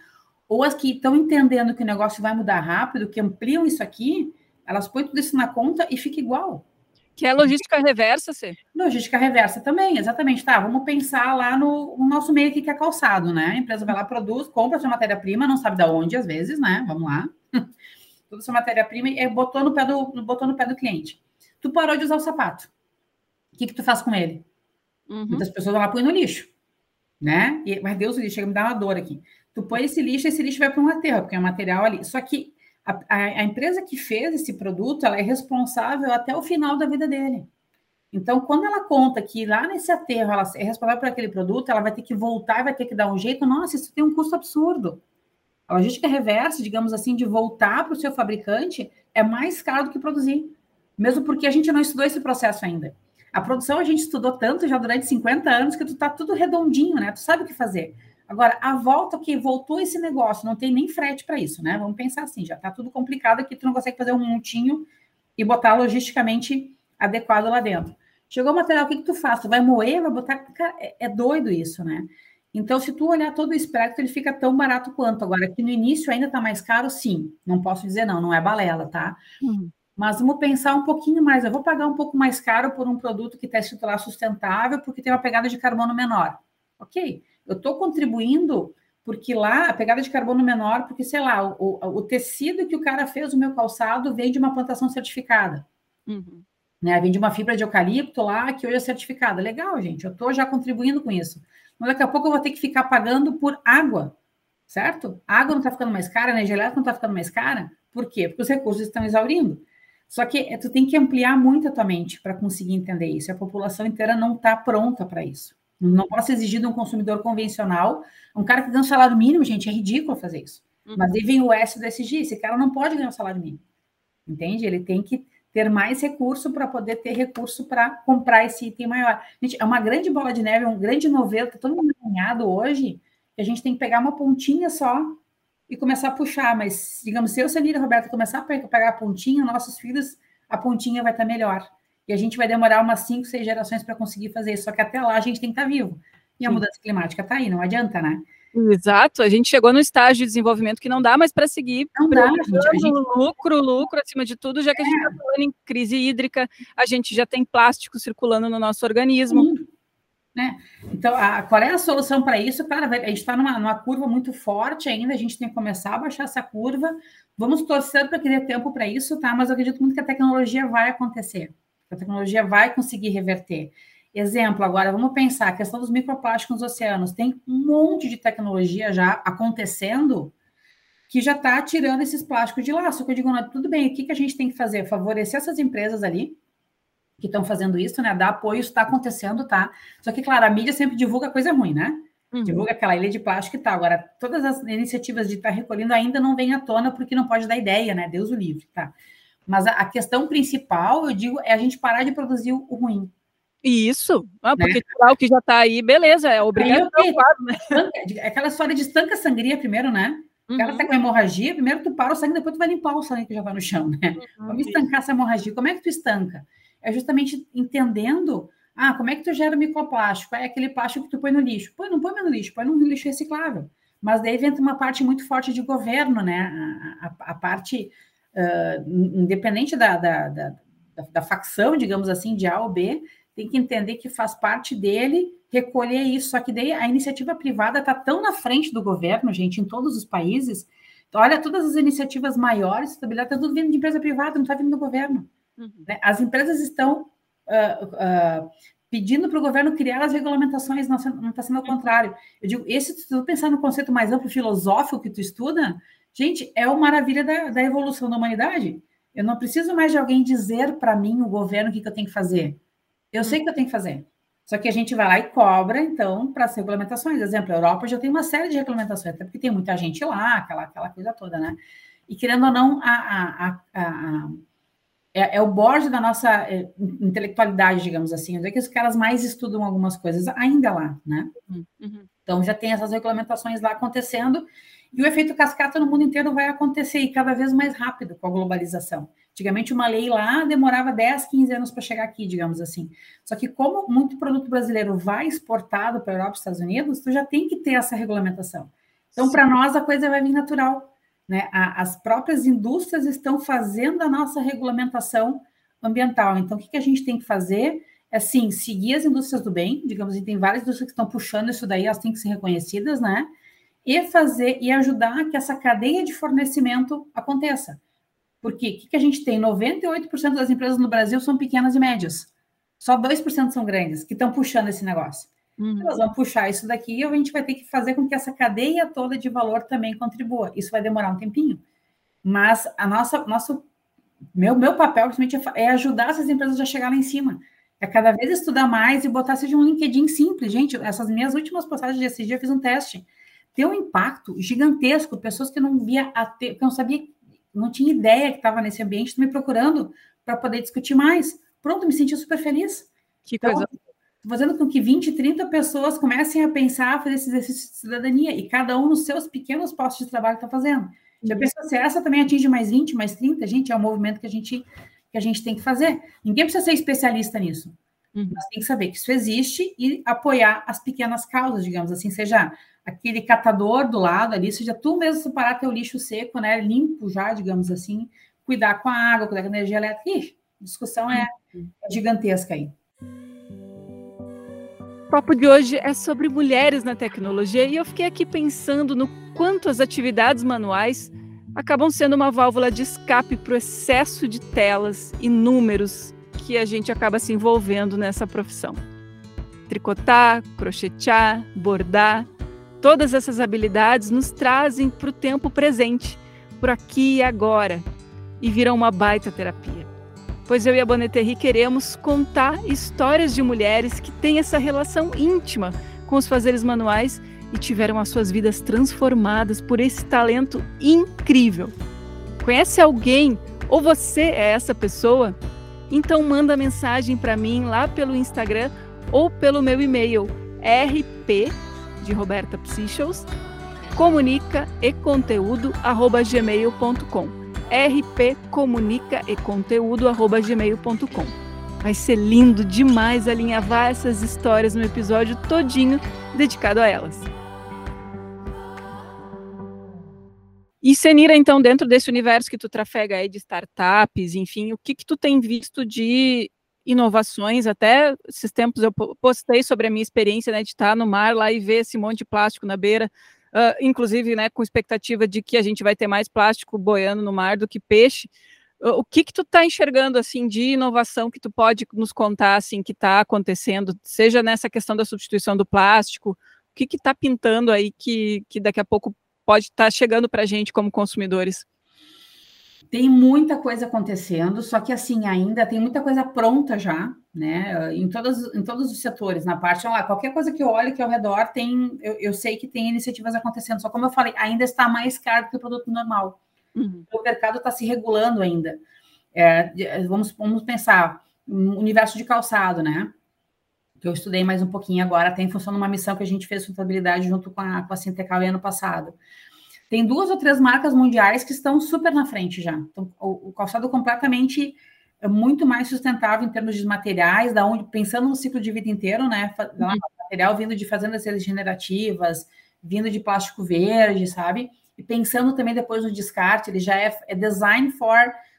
[SPEAKER 2] Ou as que estão entendendo que o negócio vai mudar rápido, que ampliam isso aqui, elas põem tudo isso na conta e fica igual.
[SPEAKER 1] Que é logística reversa, Cê?
[SPEAKER 2] Logística reversa também, exatamente. Tá, vamos pensar lá no, no, nosso meio aqui que é calçado, né? A empresa vai lá, produz, compra sua matéria-prima, não sabe de onde, às vezes, né? Vamos lá. Toda sua matéria-prima e botou no, pé do, botou no pé do cliente. Tu parou de usar o sapato. O que, que tu faz com ele? Uhum. Muitas pessoas vão lá põe no lixo, né? E, mas Deus, o lixo chega a me dar uma dor aqui. Tu põe esse lixo, esse lixo vai para um aterro, porque é um material ali. Só que a, a, a, empresa que fez esse produto, ela é responsável até o final da vida dele. Então, quando ela conta que lá nesse aterro ela é responsável por aquele produto, ela vai ter que voltar, vai ter que dar um jeito. Nossa, isso tem um custo absurdo. A logística reversa, digamos assim, de voltar para o seu fabricante é mais caro do que produzir. Mesmo porque a gente não estudou esse processo ainda. A produção a gente estudou tanto já durante 50 anos que tu tá tudo redondinho, né? Tu sabe o que fazer. Agora, a volta que voltou esse negócio, não tem nem frete para isso, né? Vamos pensar assim, já está tudo complicado aqui, tu não consegue fazer um montinho e botar logisticamente adequado lá dentro. Chegou o material, o que, que tu faz? Tu vai moer, vai botar. Cara, é, é doido isso, né? Então, se tu olhar todo o espectro, ele fica tão barato quanto. Agora, aqui no início ainda está mais caro, sim. Não posso dizer não, não é balela, tá? Uhum. Mas vamos pensar um pouquinho mais. Eu vou pagar um pouco mais caro por um produto que está escrito lá sustentável, porque tem uma pegada de carbono menor. Ok. Eu estou contribuindo porque lá a pegada de carbono menor, porque, sei lá, o, o, tecido que o cara fez o meu calçado vem de uma plantação certificada. Uhum. Né? Vem de uma fibra de eucalipto lá, que hoje é certificada. Legal, gente, eu estou já contribuindo com isso. Mas daqui a pouco eu vou ter que ficar pagando por água. certo? A água não está ficando mais cara, a energia elétrica não está ficando mais cara. Por quê? Porque os recursos estão exaurindo. Só que eh, tu tem que ampliar muito a tua mente para conseguir entender isso. A população inteira não está pronta para isso. Não posso exigir de um consumidor convencional, um cara que ganha um salário mínimo, gente, é ridículo fazer isso. Uhum. Mas aí vem o S do SG, esse cara não pode ganhar um salário mínimo. Entende? Ele tem que ter mais recurso para poder ter recurso para comprar esse item maior. Gente, é uma grande bola de neve, um grande novelo, está todo mundo alinhado hoje, que a gente tem que pegar uma pontinha só e começar a puxar. Mas, digamos, se eu, Samira e Roberto, começar a pegar a pontinha, nossos filhos, a pontinha vai estar tá melhor. E a gente vai demorar umas cinco, seis gerações para conseguir fazer isso. Só que até lá a gente tem que estar tá vivo. E a Sim. mudança climática está aí, não adianta, né?
[SPEAKER 1] Exato, a gente chegou no estágio de desenvolvimento que não dá mais para seguir.
[SPEAKER 2] Não dá, gente, a gente...
[SPEAKER 1] lucro, lucro acima de tudo, já que a gente está é. falando em crise hídrica, a gente já tem plástico circulando no nosso organismo. Sim.
[SPEAKER 2] Né? Então, a, qual é a solução para isso? Cara, a gente está numa, numa, curva muito forte ainda, a gente tem que começar a baixar essa curva. Vamos torcer para que dê tempo para isso, tá? Mas eu acredito muito que a tecnologia vai acontecer, a tecnologia vai conseguir reverter. Exemplo, agora vamos pensar a questão dos microplásticos nos oceanos. Tem um monte de tecnologia já acontecendo que já está tirando esses plásticos de lá. Só que eu digo, não, tudo bem, o que, que a gente tem que fazer? Favorecer essas empresas ali que estão fazendo isso, né? Dar apoio, isso está acontecendo, tá? Só que, claro, a mídia sempre divulga coisa ruim, né? Uhum. Divulga aquela ilha de plástico e tal. Agora, todas as iniciativas de estar tá recolhendo ainda não vêm à tona porque não pode dar ideia, né? Deus o livre, tá? Mas a, a questão principal, eu digo, é a gente parar de produzir o ruim.
[SPEAKER 1] Isso, ah, porque né? tirar o que já está aí, beleza, é obrigado.
[SPEAKER 2] Né? É aquela história de estanca sangria primeiro, né? Uhum. Ela está com hemorragia, primeiro tu para o sangue, depois tu vai limpar o sangue que já vai no chão, né? Uhum. Vamos estancar essa hemorragia. Como é que tu estanca? É justamente entendendo, ah, como é que tu gera microplástico? É aquele plástico que tu põe no lixo. Põe, não põe no lixo, põe no lixo reciclável. Mas daí vem uma parte muito forte de governo, né? A, a, a parte, uh, independente da, da, da, da facção, digamos assim, de A ou B, tem que entender que faz parte dele recolher isso. Só que daí a iniciativa privada está tão na frente do governo, gente, em todos os países. Olha, todas as iniciativas maiores, estabilidade, está tudo vindo de empresa privada, não está vindo do governo. Uhum. Né? As empresas estão uh, uh, pedindo para o governo criar as regulamentações, não está sendo ao contrário. Eu digo, esse, se tu pensar no conceito mais amplo filosófico que tu estuda, gente, é uma maravilha da, da evolução da humanidade. Eu não preciso mais de alguém dizer para mim, o governo, o que, que eu tenho que fazer. Eu sei que eu tenho que fazer. Só que a gente vai lá e cobra, então, para as regulamentações. Exemplo, a Europa já tem uma série de regulamentações, até porque tem muita gente lá, aquela, aquela coisa toda, né? E querendo ou não, a, a, a, a é, é, o borde da nossa é, intelectualidade, digamos assim. Onde é que os caras mais estudam algumas coisas ainda lá, né? Uhum. Então já tem essas regulamentações lá acontecendo, e o efeito cascata no mundo inteiro vai acontecer e cada vez mais rápido com a globalização. Antigamente, uma lei lá demorava 10, 15 anos para chegar aqui, digamos assim. Só que, como muito produto brasileiro vai exportado para a Europa e Estados Unidos, tu já tem que ter essa regulamentação. Então, para nós, a coisa vai vir natural. Né? A, as próprias indústrias estão fazendo a nossa regulamentação ambiental. Então, o que, que a gente tem que fazer? É, sim, seguir as indústrias do bem, digamos assim, tem várias indústrias que estão puxando isso daí, elas têm que ser reconhecidas, né? E fazer e ajudar que essa cadeia de fornecimento aconteça. Porque o que, que a gente tem? 98% das empresas no Brasil são pequenas e médias. Só 2% são grandes que estão puxando esse negócio. Uhum. Elas vão puxar isso daqui e a gente vai ter que fazer com que essa cadeia toda de valor também contribua. Isso vai demorar um tempinho. Mas a nossa, nosso, meu, meu papel, principalmente, é ajudar essas empresas a chegar lá em cima. É cada vez estudar mais e botar seja um LinkedIn simples. Gente, essas minhas últimas postagens de dia eu fiz um teste. Tem um impacto gigantesco. Pessoas que não via, que não sabia não tinha ideia que estava nesse ambiente, me procurando para poder discutir mais. Pronto, me senti super feliz.
[SPEAKER 1] Que então, coisa.
[SPEAKER 2] Fazendo com que 20, 30 pessoas comecem a pensar, a fazer esse exercício de cidadania, e cada um nos seus pequenos postos de trabalho está fazendo. Já uhum. pensou se essa também atinge mais 20, mais 30? Gente, é um movimento que a gente, que a gente tem que fazer. Ninguém precisa ser especialista nisso. Uhum. Mas tem que saber que isso existe e apoiar as pequenas causas, digamos assim, seja aquele catador do lado ali, seja tu mesmo separar teu lixo seco, né, limpo já, digamos assim, cuidar com a água, cuidar com a energia elétrica. A discussão é, é gigantesca aí.
[SPEAKER 1] O papo de hoje é sobre mulheres na tecnologia e eu fiquei aqui pensando no quanto as atividades manuais acabam sendo uma válvula de escape para o excesso de telas e números que a gente acaba se envolvendo nessa profissão. Tricotar, crochetear, bordar, Todas essas habilidades nos trazem para o tempo presente, por aqui e agora, e viram uma baita terapia. Pois eu e a Boneterri queremos contar histórias de mulheres que têm essa relação íntima com os fazeres manuais e tiveram as suas vidas transformadas por esse talento incrível. Conhece alguém ou você é essa pessoa? Então manda mensagem para mim lá pelo Instagram ou pelo meu e-mail rp de Roberta Psychos, comunica e conteúdo arroba gmail.com e conteúdo arroba gmail.com Vai ser lindo demais alinhavar essas histórias no episódio todinho dedicado a elas. E Senira, então, dentro desse universo que tu trafega aí de startups, enfim, o que que tu tem visto de inovações? Até esses tempos eu postei sobre a minha experiência né, de estar no mar lá e ver esse monte de plástico na beira, uh, inclusive né, com expectativa de que a gente vai ter mais plástico boiando no mar do que peixe. O que que tu está enxergando assim de inovação que tu pode nos contar assim que está acontecendo, seja nessa questão da substituição do plástico, o que que está pintando aí que, que daqui a pouco pode estar tá chegando para a gente como consumidores?
[SPEAKER 2] Tem muita coisa acontecendo, só que assim, ainda tem muita coisa pronta já, né? Em, todos em todos os setores, na parte lá, qualquer coisa que eu olhe aqui ao redor, tem, eu, eu, sei que tem iniciativas acontecendo. Só como eu falei, ainda está mais caro que o produto normal. Uhum. O mercado está se regulando ainda. É, vamos, vamos pensar, um universo de calçado, né? Que eu estudei mais um pouquinho agora, tem em função de uma missão que a gente fez sustentabilidade junto com a, com a Sintecal ano passado. Tem duas ou três marcas mundiais que estão super na frente já. Então, o, o calçado completamente é muito mais sustentável em termos de materiais, da onde pensando no ciclo de vida inteiro, né? Uhum. Material vindo de fazendas regenerativas, vindo de plástico verde, sabe? E pensando também depois no descarte, ele já é, é design for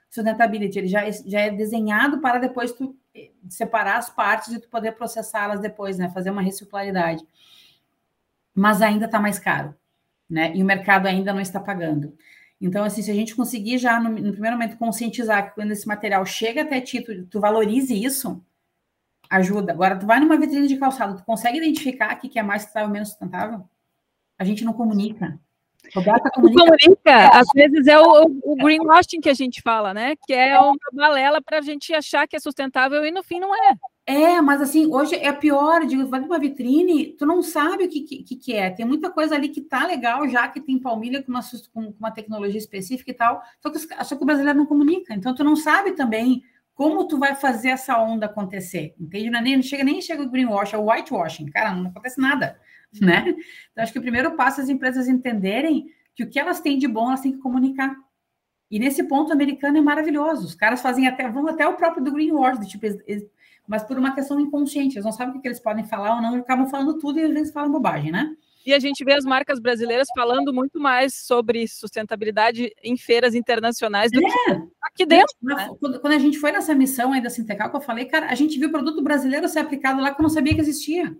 [SPEAKER 2] sustentability, ele já é, já é desenhado para depois tu eh, separar as partes e tu poder processá-las depois, né? Fazer uma reciclaridade. Mas ainda está mais caro né? E o mercado ainda não está pagando. Então, assim, se a gente conseguir já no, no primeiro momento conscientizar que quando esse material chega até ti, tu, tu, valorize isso, ajuda. Agora, tu vai numa vitrine de calçado, tu consegue identificar o que é mais sustentável ou menos sustentável? A gente não comunica.
[SPEAKER 1] Roberta comunica. comunica. Às vezes é o, o, greenwashing que a gente fala, né? Que é uma balela para a gente achar que é sustentável e no fim não é.
[SPEAKER 2] É, mas assim, hoje é pior, digo, vai numa vitrine, tu não sabe o que, que, que é. Tem muita coisa ali que tá legal, já que tem palmilha com uma, com uma tecnologia específica e tal, só que, só que o brasileiro não comunica. Então, tu não sabe também como tu vai fazer essa onda acontecer, entende? Não, é nem, não chega nem chega o greenwash, é o whitewashing, cara, não acontece nada, né? Então, acho que o primeiro passo é as empresas entenderem que o que elas têm de bom, elas têm que comunicar. E nesse ponto, o americano é maravilhoso. Os caras fazem até, vão até o próprio do greenwash, do tipo, eles, mas por uma questão inconsciente. Eles não sabem o que eles podem falar ou não, eles acabam falando tudo e às vezes falam bobagem, né?
[SPEAKER 1] E a gente vê as marcas brasileiras falando muito mais sobre sustentabilidade em feiras internacionais do é. que aqui dentro. Né?
[SPEAKER 2] Quando a gente foi nessa missão aí da Sintecal, que eu falei, cara, a gente viu produto brasileiro ser aplicado lá que eu não sabia que existia.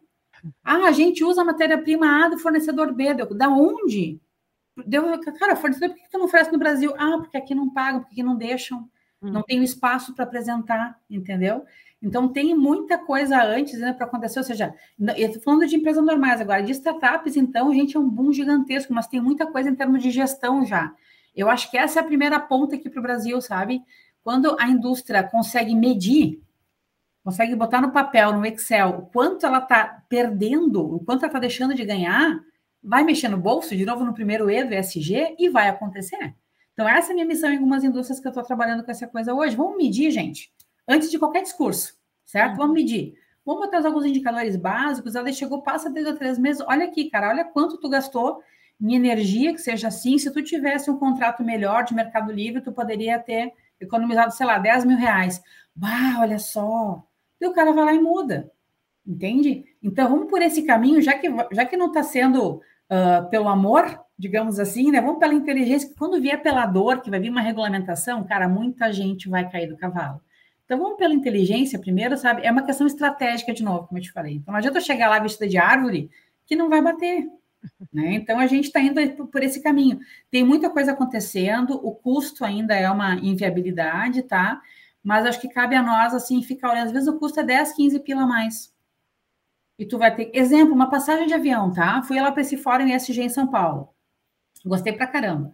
[SPEAKER 2] Ah, a gente usa a matéria-prima A do fornecedor B. Deu, da onde? Deu, cara, fornecedor, por que tu não oferece no Brasil? Ah, porque aqui não pagam, porque aqui não deixam. Hum. Não tem espaço para apresentar, entendeu? Então, tem muita coisa antes né, para acontecer. Ou seja, eu estou falando de empresas normais agora, de startups, então, gente, é um boom gigantesco, mas tem muita coisa em termos de gestão já. Eu acho que essa é a primeira ponta aqui para o Brasil, sabe? Quando a indústria consegue medir, consegue botar no papel, no Excel, o quanto ela está perdendo, o quanto ela está deixando de ganhar, vai mexer no bolso, de novo no primeiro E do ESG, e vai acontecer. Então, essa é a minha missão em algumas indústrias que eu estou trabalhando com essa coisa hoje. Vamos medir, gente antes de qualquer discurso, certo? Uhum. Vamos medir. Vamos botar alguns indicadores básicos. Ela chegou, passa dois ou três meses. Olha aqui, cara, olha quanto tu gastou em energia, que seja assim. Se tu tivesse um contrato melhor de Mercado Livre, tu poderia ter economizado, sei lá, 10 mil reais. Bah, olha só. E o cara vai lá e muda. Entende? Então, vamos por esse caminho, já que, já que não está sendo uh, pelo amor, digamos assim, né? Vamos pela inteligência, que quando vier pela dor, que vai vir uma regulamentação, cara, muita gente vai cair do cavalo. Então vamos pela inteligência primeiro, sabe? É uma questão estratégica de novo, como eu te falei. Então não adianta eu chegar lá vestida de árvore que não vai bater. Né? Então a gente está indo por esse caminho. Tem muita coisa acontecendo, o custo ainda é uma inviabilidade, tá? Mas acho que cabe a nós assim ficar olhando. Às vezes o custo é 10, 15 pila a mais. E tu vai ter, exemplo, uma passagem de avião, tá? Fui lá para esse fórum ESG em São Paulo. Gostei pra caramba.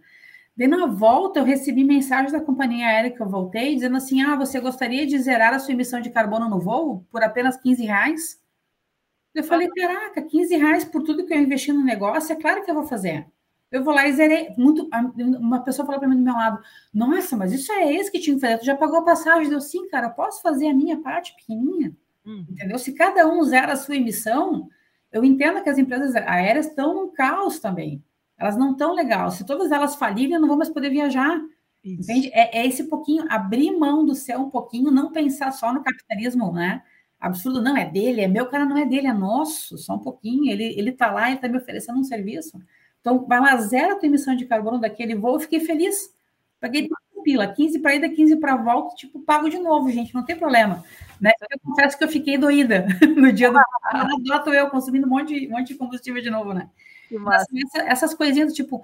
[SPEAKER 2] Daí na volta eu recebi mensagem da companhia aérea que eu voltei, dizendo assim: ah, você gostaria de zerar a sua emissão de carbono no voo por apenas 15 reais? Eu falei, caraca, 15 reais por tudo que eu investi no negócio, é claro que eu vou fazer. Eu vou lá e zerei. Muito, uma pessoa falou para mim do meu lado: Nossa, mas isso é esse que tinha que fazer. Tu já pagou a passagem? Deu sim, cara, posso fazer a minha parte pequenininha? Hum. Entendeu? Se cada um zera a sua emissão, eu entendo que as empresas aéreas estão num caos também. Elas não estão legal. Se todas elas falirem, eu não vou mais poder viajar. Isso. Entende? É, é, esse pouquinho, abrir mão do céu um pouquinho, não pensar só no capitalismo, né? Absurdo, não, é dele, é meu, cara não é dele, é nosso, só um pouquinho. Ele, ele tá lá, ele tá me oferecendo um serviço. Então, vai lá, zero a tua emissão de carbono daquele voo, eu fiquei feliz. Paguei pila, 15 para ida, 15 para volta, tipo, pago de novo, gente, não tem problema. Né? Eu confesso que eu fiquei doída no dia do adota eu consumindo um monte, um monte de combustível de novo, né? Assim, essa, essas coisinhas, tipo,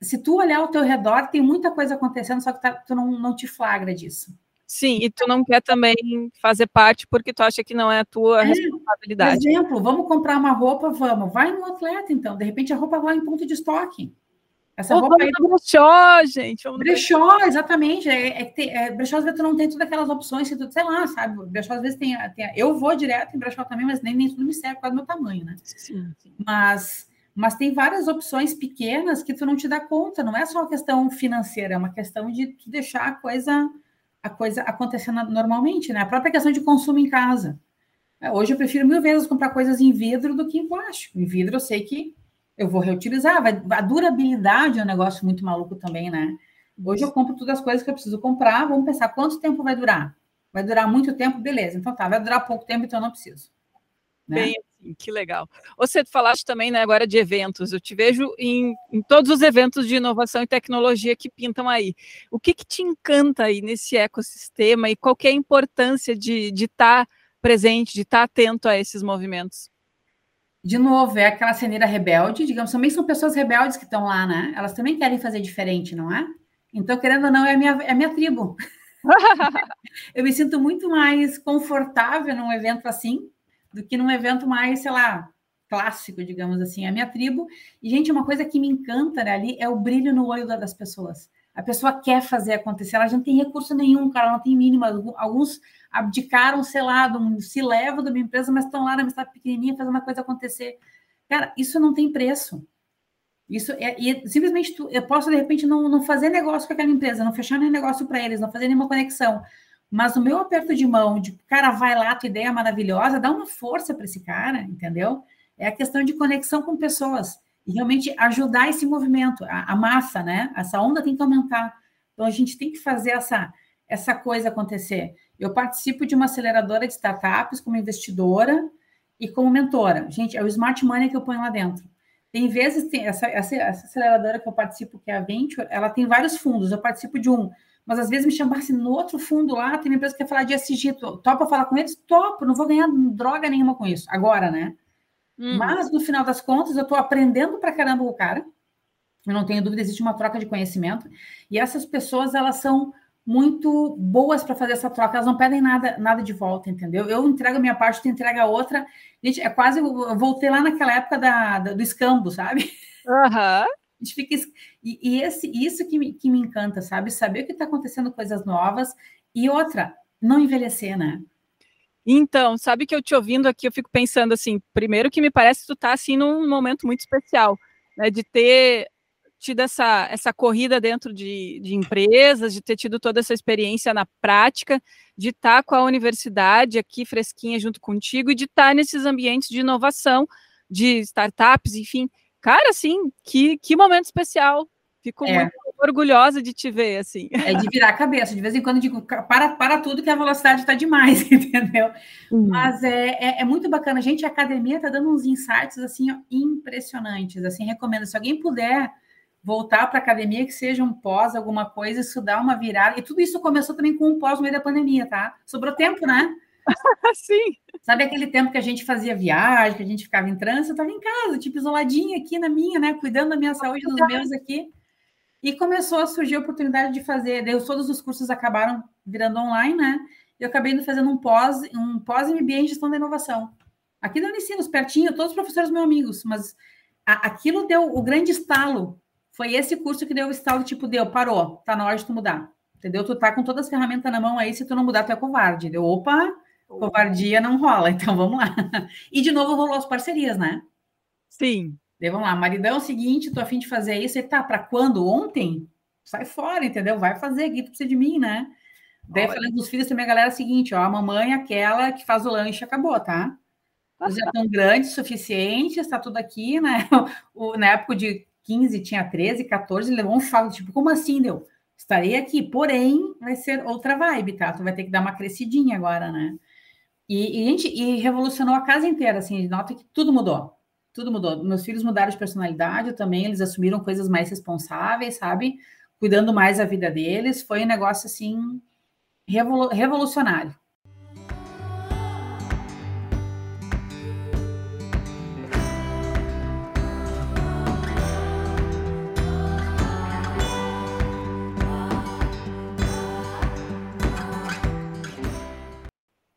[SPEAKER 2] se tu olhar ao teu redor, tem muita coisa acontecendo, só que tá, tu não, não te flagra disso.
[SPEAKER 1] Sim, e tu não quer também fazer parte porque tu acha que não é a tua é, responsabilidade.
[SPEAKER 2] Por exemplo, vamos comprar uma roupa, vamos. Vai no atleta, então. De repente a roupa vai em ponto de estoque.
[SPEAKER 1] Essa roupa aí... brechó, gente.
[SPEAKER 2] Brechó, exatamente. É, é, é, brechó, às vezes, tu não tem todas aquelas opções, que tu, sei lá, sabe? Brechó, às vezes, tem, tem... Eu vou direto em brechó também, mas nem, nem tudo me serve por causa do meu tamanho, né? Sim, sim. Mas, mas tem várias opções pequenas que tu não te dá conta. Não é só uma questão financeira, é uma questão de tu deixar a coisa a coisa acontecendo normalmente, né? A própria questão de consumo em casa. É, hoje eu prefiro mil vezes comprar coisas em vidro do que em plástico. Em vidro eu sei que eu vou reutilizar. A durabilidade é um negócio muito maluco também, né? Hoje eu compro todas as coisas que eu preciso comprar. Vamos pensar quanto tempo vai durar. Vai durar muito tempo, beleza. Então tá, vai durar pouco tempo, então eu não preciso.
[SPEAKER 1] Né? Bem que legal. Você falaste também né, agora de eventos. Eu te vejo em, em, todos os eventos de inovação e tecnologia que pintam aí. O que, que te encanta aí nesse ecossistema e qual é a importância de estar tá presente, de estar tá atento a esses movimentos?
[SPEAKER 2] De novo, é aquela ceneira rebelde, digamos, também são pessoas rebeldes que estão lá, né? Elas também querem fazer diferente, não é? Então, querendo ou não, é a minha, é a minha tribo. eu me sinto muito mais confortável num evento assim do que num evento mais, sei lá, clássico, digamos assim, a minha tribo. E, gente, uma coisa que me encanta né, ali é o brilho no olho das pessoas. A pessoa quer fazer acontecer, ela não tem recurso nenhum, cara, ela não tem mínima. Alguns abdicaram, sei lá, um, se leva de uma empresa, mas estão lá na minha pequenininha fazendo uma coisa acontecer. Cara, isso não tem preço. Isso é, e simplesmente tu, eu posso, de repente, não, não fazer negócio com aquela empresa, não fechar nenhum negócio para eles, não fazer nenhuma conexão. Mas o meu aperto de mão, de cara, vai lá, tua ideia é maravilhosa, dá uma força para esse cara, entendeu? É a questão de conexão com pessoas e realmente ajudar esse movimento, a, a massa, né? Essa onda tem que aumentar. Então a gente tem que fazer essa, essa coisa acontecer. Eu participo de uma aceleradora de startups como investidora e como mentora. Gente, é o smart money que eu ponho lá dentro. Tem vezes, tem essa, essa, essa aceleradora que eu participo, que é a Venture, ela tem vários fundos. Eu participo de um mas às vezes me chamasse no outro fundo lá, tem uma empresa que quer falar de SG, topa falar com eles? Topo, não vou ganhar droga nenhuma com isso, agora, né? Hum. Mas, no final das contas, eu estou aprendendo para caramba o cara, eu não tenho dúvida, existe uma troca de conhecimento, e essas pessoas, elas são muito boas para fazer essa troca, elas não pedem nada, nada de volta, entendeu? Eu entrego a minha parte, tu entrega a outra, gente, é quase, eu voltei lá naquela época da, da do escambo, sabe?
[SPEAKER 1] Aham. Uhum
[SPEAKER 2] gente fica. E, e esse, isso que me, que me encanta, sabe? Saber que está acontecendo coisas novas. E outra, não envelhecer, né?
[SPEAKER 1] Então, sabe que eu te ouvindo aqui, eu fico pensando assim, primeiro que me parece que tu tá assim num momento muito especial, né? De ter tido essa, essa corrida dentro de, de empresas, de ter tido toda essa experiência na prática, de estar tá com a universidade aqui fresquinha junto contigo e de estar tá nesses ambientes de inovação, de startups, enfim. Cara, assim, que, que momento especial. Fico é. muito orgulhosa de te ver, assim.
[SPEAKER 2] É de virar a cabeça. De vez em quando eu digo, para, para tudo que a velocidade está demais, entendeu? Uhum. Mas é, é, é, muito bacana. Gente, a academia está dando uns insights, assim, ó, impressionantes. Assim, recomendo. Se alguém puder voltar para a academia, que seja um pós, alguma coisa, isso dá uma virada. E tudo isso começou também com um pós no meio da pandemia, tá? Sobrou tempo, né?
[SPEAKER 1] Sim.
[SPEAKER 2] Sabe aquele tempo que a gente fazia viagem, que a gente ficava em trânsito? Eu estava em casa, tipo, isoladinha aqui na minha, né? Cuidando da minha saúde, dos meus aqui. E começou a surgir a oportunidade de fazer. Daí todos os cursos acabaram virando online, né? Eu acabei fazendo um pós, um pós-MBA em gestão da inovação. Aqui na Unicinos, pertinho, todos os professores meus amigos, mas a, aquilo deu o grande estalo. Foi esse curso que deu o estalo, tipo, deu, parou, tá na hora de tu mudar. Entendeu? Tu tá com todas as ferramentas na mão aí, se tu não mudar, tu é covarde. Deu, opa, covardia não rola, então vamos lá. E de novo rolou as parcerias, né?
[SPEAKER 1] Sim.
[SPEAKER 2] Daí, vamos lá, maridão, é o seguinte, tô afim de fazer isso, e tá, para quando? Ontem? Sai fora, entendeu? Vai fazer aqui, tu precisa de mim, né? Daí, Olha. falando dos filhos, também a galera é a seguinte, ó, a mamãe é aquela que faz o lanche, acabou, tá? Os já estão grandes o suficiente, está tudo aqui, né? O, na época de 15, tinha 13, 14, levou um falo, tipo, como assim, deu? Estarei aqui, porém, vai ser outra vibe, tá? Tu vai ter que dar uma crescidinha agora, né? E, e, gente, e revolucionou a casa inteira, assim, nota que tudo mudou. Tudo mudou. Meus filhos mudaram de personalidade também, eles assumiram coisas mais responsáveis, sabe? Cuidando mais da vida deles. Foi um negócio, assim, revolu revolucionário.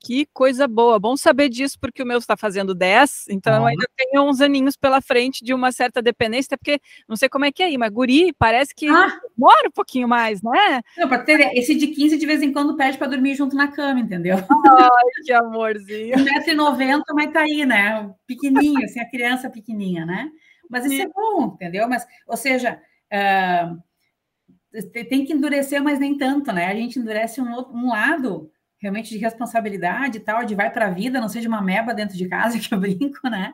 [SPEAKER 1] Que coisa boa, bom saber disso, porque o meu está fazendo 10, então eu ainda tenho uns aninhos pela frente de uma certa dependência, porque não sei como é que é aí, mas guri parece que ah. mora um pouquinho mais, né?
[SPEAKER 2] Não, para ter esse de 15 de vez em quando pede para dormir junto na cama, entendeu?
[SPEAKER 1] Ai, que amorzinho.
[SPEAKER 2] 1,90m, mas tá aí, né? Pequenininho, assim, a criança pequenininha, né? Mas isso Sim. é bom, entendeu? Mas, ou seja, uh, tem que endurecer, mas nem tanto, né? A gente endurece um, um lado realmente de responsabilidade e tal, de vai para a vida, não seja uma meba dentro de casa, que eu brinco, né?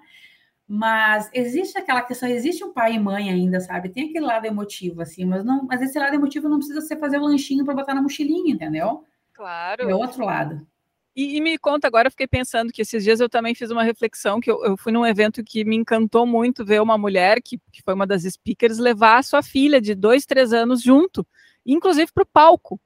[SPEAKER 2] Mas existe aquela questão, existe um pai e mãe ainda, sabe? Tem aquele lado emotivo, assim, mas não, mas esse lado emotivo não precisa ser fazer o lanchinho para botar na mochilinha, entendeu?
[SPEAKER 1] Claro.
[SPEAKER 2] É outro lado.
[SPEAKER 1] E, e, me conta agora, eu fiquei pensando que esses dias eu também fiz uma reflexão, que eu, eu, fui num evento que me encantou muito ver uma mulher, que, que foi uma das speakers, levar a sua filha de dois, três anos junto, inclusive para o palco.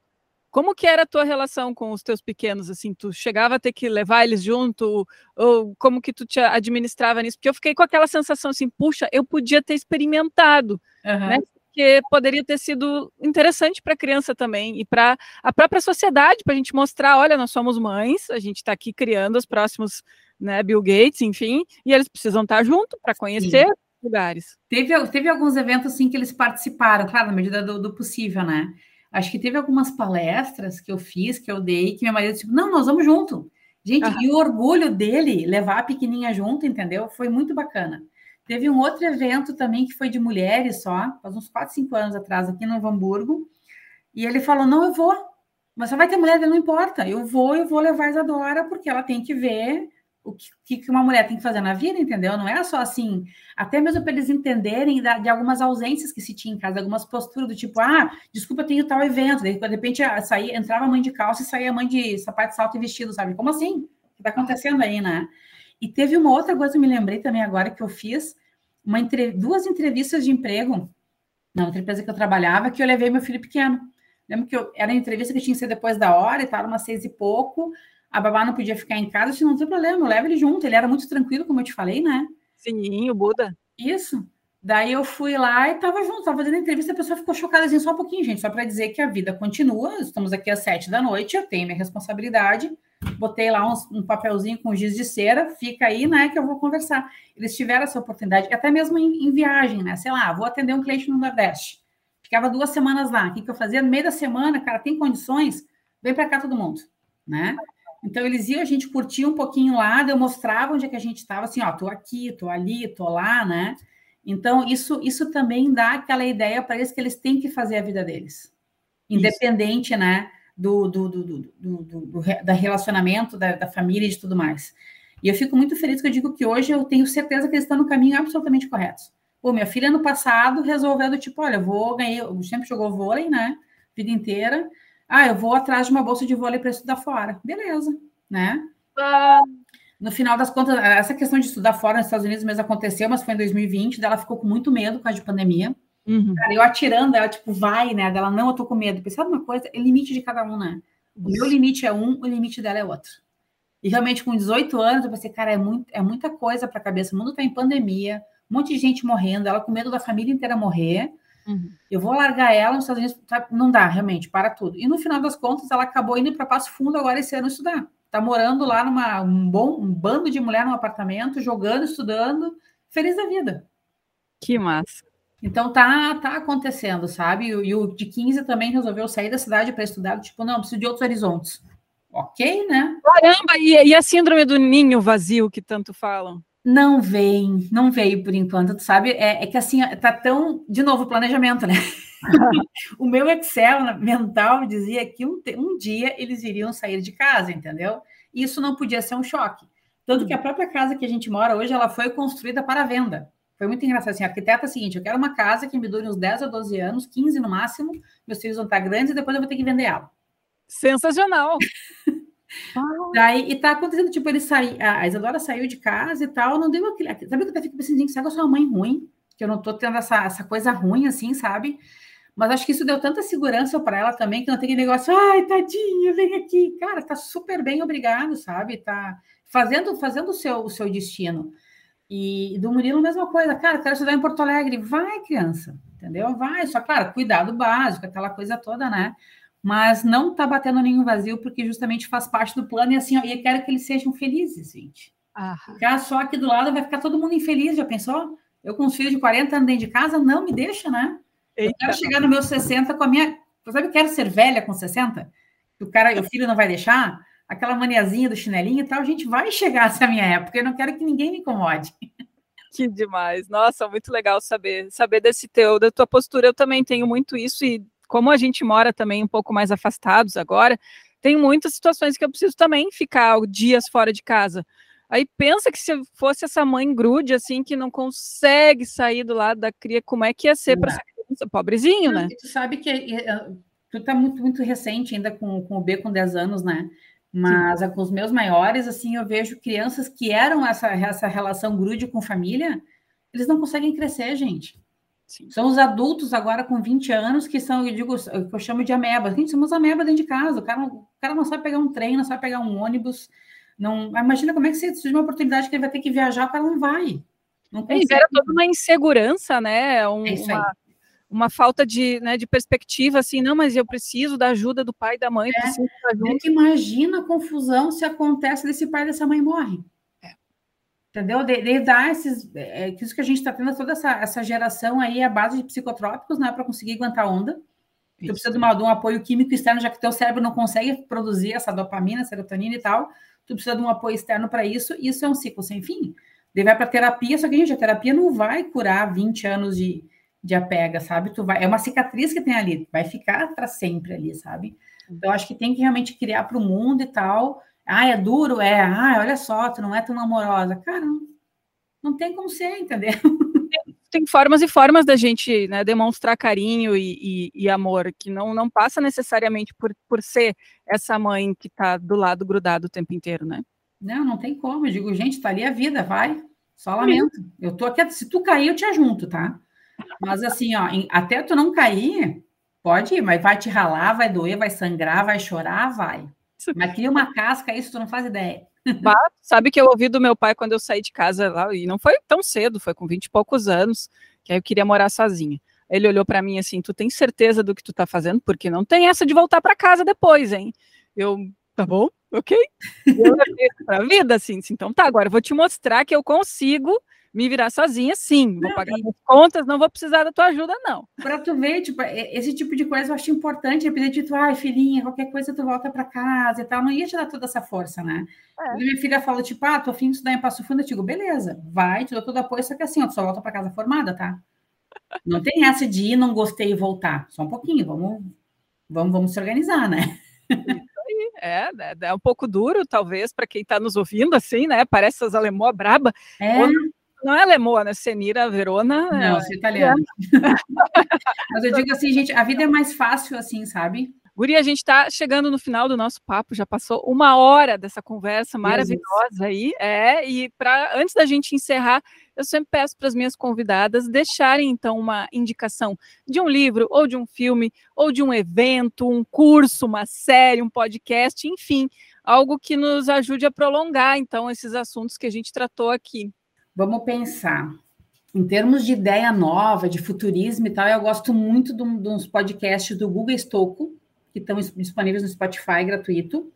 [SPEAKER 1] Como que era a tua relação com os teus pequenos, assim, tu chegava a ter que levar eles junto, ou como que tu te administrava nisso? Porque eu fiquei com aquela sensação assim, puxa, eu podia ter experimentado, uhum. né? Porque poderia ter sido interessante para a criança também e para a própria sociedade, para a gente mostrar, olha, nós somos mães, a gente está aqui criando os próximos, né, Bill Gates, enfim, e eles precisam estar tá junto para conhecer Sim. lugares.
[SPEAKER 2] Teve, teve alguns eventos assim que eles participaram, claro, na medida do, do possível, né? Acho que teve algumas palestras que eu fiz, que eu dei, que meu marido disse, não, nós vamos junto. Gente, uhum. e o orgulho dele levar a pequenininha junto, entendeu? Foi muito bacana. Teve um outro evento também que foi de mulheres só, faz uns 4, 5 anos atrás, aqui no Hamburgo. E ele falou: Não, eu vou, mas só vai ter mulher, não importa. Eu vou, eu vou levar a Isadora, porque ela tem que ver o que, que uma mulher tem que fazer na vida, entendeu? Não é só assim, até mesmo para eles entenderem da, de algumas ausências que se tinha em casa, algumas posturas do tipo, ah, desculpa, eu tenho tal evento, de repente saía, entrava a mãe de calça e saía a mãe de sapato, salto e vestido, sabe? Como assim? O que está acontecendo aí, né? E teve uma outra coisa eu me lembrei também agora que eu fiz, uma entre... duas entrevistas de emprego na outra empresa que eu trabalhava, que eu levei meu filho pequeno. Lembro que eu, era entrevista que tinha que ser depois da hora e tal, umas seis e pouco, a babá não podia ficar em casa, não tem problema, eu levo ele junto. Ele era muito tranquilo, como eu te falei, né?
[SPEAKER 1] Sim, o Buda.
[SPEAKER 2] Isso. Daí eu fui lá e tava junto, tava fazendo entrevista, a pessoa ficou chocada assim, só um pouquinho, gente, só para dizer que a vida continua. Estamos aqui às sete da noite, eu tenho minha responsabilidade. Botei lá uns, um papelzinho com giz de cera, fica aí, né, que eu vou conversar. Eles tiveram essa oportunidade, até mesmo em, em viagem, né? Sei lá, vou atender um cliente no Nordeste. Ficava duas semanas lá. O que, que eu fazia? No meio da semana, cara, tem condições? Vem para cá todo mundo, né? Então, eles iam, a gente curtia um pouquinho lá, eu mostrava onde é que a gente estava, assim, ó, tô aqui, tô ali, tô lá, né? Então, isso, isso também dá aquela ideia para eles que eles têm que fazer a vida deles. Independente, isso. né, do, do, do, do, do, do da relacionamento, da, da família e de tudo mais. E eu fico muito feliz que eu digo que hoje eu tenho certeza que eles estão no caminho absolutamente correto. Pô, minha filha no passado resolveu do tipo, olha, vou ganhar, sempre jogou vôlei, né, vida inteira, ah, eu vou atrás de uma bolsa de vôlei para estudar fora. Beleza, né? Ah. No final das contas, essa questão de estudar fora nos Estados Unidos mesmo aconteceu, mas foi em 2020, ela ficou com muito medo por causa de pandemia. Uhum. Cara, eu atirando, ela, tipo, vai, né? Ela, não, eu tô com medo. Pensar uma coisa, é limite de cada um, né? O meu limite é um, o limite dela é outro. E realmente, com 18 anos, eu pensei, cara, é, muito, é muita coisa para a cabeça. O mundo tá em pandemia, um monte de gente morrendo, ela com medo da família inteira morrer. Uhum. Eu vou largar ela nos Estados Unidos, não dá, realmente, para tudo. E no final das contas, ela acabou indo para Passo Fundo agora esse ano estudar. tá morando lá numa um bom um bando de mulher num apartamento, jogando, estudando, feliz da vida.
[SPEAKER 1] Que massa.
[SPEAKER 2] Então tá tá acontecendo, sabe? E, e o de 15 também resolveu sair da cidade para estudar, tipo, não, preciso de outros horizontes. OK, né?
[SPEAKER 1] Caramba, e, e a síndrome do ninho vazio que tanto falam?
[SPEAKER 2] Não vem, não veio por enquanto, tu sabe? É, é, que assim, tá tão. De novo, planejamento, né? o meu Excel mental dizia que um, um dia eles iriam sair de casa, entendeu? Isso não podia ser um choque. Tanto que a própria casa que a gente mora hoje, ela foi construída para venda. Foi muito engraçado. Assim, a arquiteta é a seguinte: eu quero uma casa que me dure uns 10 a 12 anos, 15 no máximo, meus filhos vão estar grandes e depois eu vou ter que vender ela.
[SPEAKER 1] Sensacional!
[SPEAKER 2] Daí, e tá acontecendo, tipo, ele saiu, a Isadora saiu de casa e tal, não deu aquele. Sabe que eu até fico pensando, será que eu sou uma mãe ruim? Que eu não tô tendo essa, essa coisa ruim, assim, sabe? Mas acho que isso deu tanta segurança para ela também, que não tem aquele negócio, ai, tadinha, vem aqui. Cara, tá super bem, obrigado, sabe? Tá fazendo, fazendo o, seu, o seu destino. E do Murilo, mesma coisa. Cara, quero estudar em Porto Alegre. Vai, criança, entendeu? Vai. Só, claro, cuidado básico, aquela coisa toda, né? Mas não está batendo nenhum vazio, porque justamente faz parte do plano, e assim, ó, e eu quero que eles sejam felizes, gente. Ah. Ficar só aqui do lado vai ficar todo mundo infeliz, já pensou? Eu com os filhos de 40 anos dentro de casa, não me deixa, né? Eita. Eu quero chegar no meu 60 com a minha. Sabe, eu quero ser velha com 60? O cara, o filho não vai deixar? Aquela maniazinha do chinelinho e tal, a gente vai chegar essa minha época, eu não quero que ninguém me incomode.
[SPEAKER 1] Que demais. Nossa, muito legal saber, saber desse teu, da tua postura. Eu também tenho muito isso e como a gente mora também um pouco mais afastados agora, tem muitas situações que eu preciso também ficar dias fora de casa. Aí pensa que se fosse essa mãe grude, assim, que não consegue sair do lado da cria, como é que ia ser para essa criança? Pobrezinho, né?
[SPEAKER 2] Tu sabe que eh, eh, tu tá muito, muito recente ainda com, com o B com 10 anos, né? Mas Sim. com os meus maiores, assim, eu vejo crianças que eram essa, essa relação grude com família, eles não conseguem crescer, gente. Sim. São os adultos agora com 20 anos que são, eu digo, que eu chamo de ameba. Gente, somos ameba dentro de casa. O cara, o cara não sabe pegar um trem, não sabe pegar um ônibus. Não, imagina como é que você surge uma oportunidade que ele vai ter que viajar, o cara não vai.
[SPEAKER 1] Não é, gera toda uma insegurança, né? Um, é uma, uma, falta de, né, de perspectiva, assim, não, mas eu preciso da ajuda do pai e da mãe. É,
[SPEAKER 2] é que imagina a confusão se acontece desse pai e dessa mãe morre entendeu? De, de dar esses, é, isso que a gente está tendo toda essa, essa geração aí a base de psicotrópicos, né, para conseguir aguentar onda. Tu precisa de, uma, de, um apoio químico externo, já que teu cérebro não consegue produzir essa dopamina, serotonina e tal. Tu precisa de um apoio externo para isso, e isso é um ciclo sem fim. Daí vai para terapia, só que, gente, a terapia não vai curar 20 anos de, de apega, sabe? Tu vai, é uma cicatriz que tem ali, vai ficar para sempre ali, sabe? Então, acho que tem que realmente criar para o mundo e tal, ah, é duro? É. Ah, olha só, tu não é tão amorosa. Cara, não, não tem como ser, entendeu?
[SPEAKER 1] Tem formas e formas da gente né, demonstrar carinho e, e, e, amor, que não, não passa necessariamente por, por ser essa mãe que está do lado grudado o tempo inteiro, né?
[SPEAKER 2] Não, não tem como. Eu digo, gente, tá ali a vida, vai. Só lamento. Eu tô aqui, se tu cair, eu te ajunto, tá? Mas assim, ó, até tu não cair, pode ir, mas vai te ralar, vai doer, vai sangrar, vai chorar, vai. Mas cria uma casca, isso tu não faz ideia.
[SPEAKER 1] Bah, sabe que eu ouvi do meu pai quando eu saí de casa lá, e não foi tão cedo, foi com 20 e poucos anos, que aí eu queria morar sozinha. Ele olhou para mim assim: Tu tem certeza do que tu tá fazendo? Porque não tem essa de voltar para casa depois, hein? Eu, tá bom, ok. Eu pra vida, assim, então tá, agora eu vou te mostrar que eu consigo me virar sozinha, sim. Vou pagar as contas, não vou precisar da tua ajuda, não.
[SPEAKER 2] Para tu ver, tipo, esse tipo de coisa eu acho importante, pedir de tu, ai, filhinha, qualquer coisa tu volta para casa e tal. Não ia te dar toda essa força, né? É. minha filha fala, tipo, ah, tô afim de estudar em Passo Fundo, eu digo, beleza, vai, te dou todo apoio, só que assim, ó, tu só volta para casa formada, tá? Não tem essa de ir, não gostei e voltar. Só um pouquinho, vamos, vamos, vamos se organizar, né?
[SPEAKER 1] É, é, é um pouco duro, talvez, para quem está nos ouvindo, assim, né? Parece essas alemã braba.
[SPEAKER 2] É. Ou
[SPEAKER 1] não é Lemoa, né? Senira Verona.
[SPEAKER 2] Não, é, italiano. Mas eu digo assim, gente, a vida é mais fácil assim, sabe?
[SPEAKER 1] Guri, a gente está chegando no final do nosso papo, já passou uma hora dessa conversa maravilhosa aí. É, e para antes da gente encerrar, eu sempre peço para as minhas convidadas deixarem então uma indicação de um livro, ou de um filme, ou de um evento, um curso, uma série, um podcast, enfim, algo que nos ajude a prolongar então esses assuntos que a gente tratou aqui.
[SPEAKER 2] Vamos pensar. Em termos de ideia nova, de futurismo e tal, eu gosto muito de, uns podcasts do Google Estouco, que estão disponíveis no Spotify gratuito.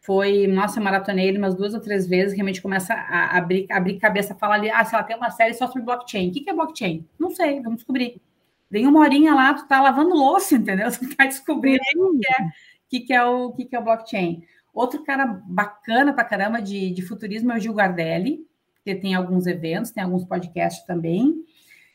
[SPEAKER 2] foi, nossa, maratonei ele umas duas ou três vezes, realmente começa a abrir, abrir cabeça, falar ali, ah, se ela tem uma série só sobre blockchain. O que, que é blockchain? Não sei, vamos descobrir. Vem uma horinha lá, tu tá lavando louça, entendeu? Tu tá descobrindo o que é, que, que é o que, que é o blockchain. Outro cara bacana pra caramba de, de futurismo é o Gil Gardelli, que tem alguns eventos, tem alguns podcasts também.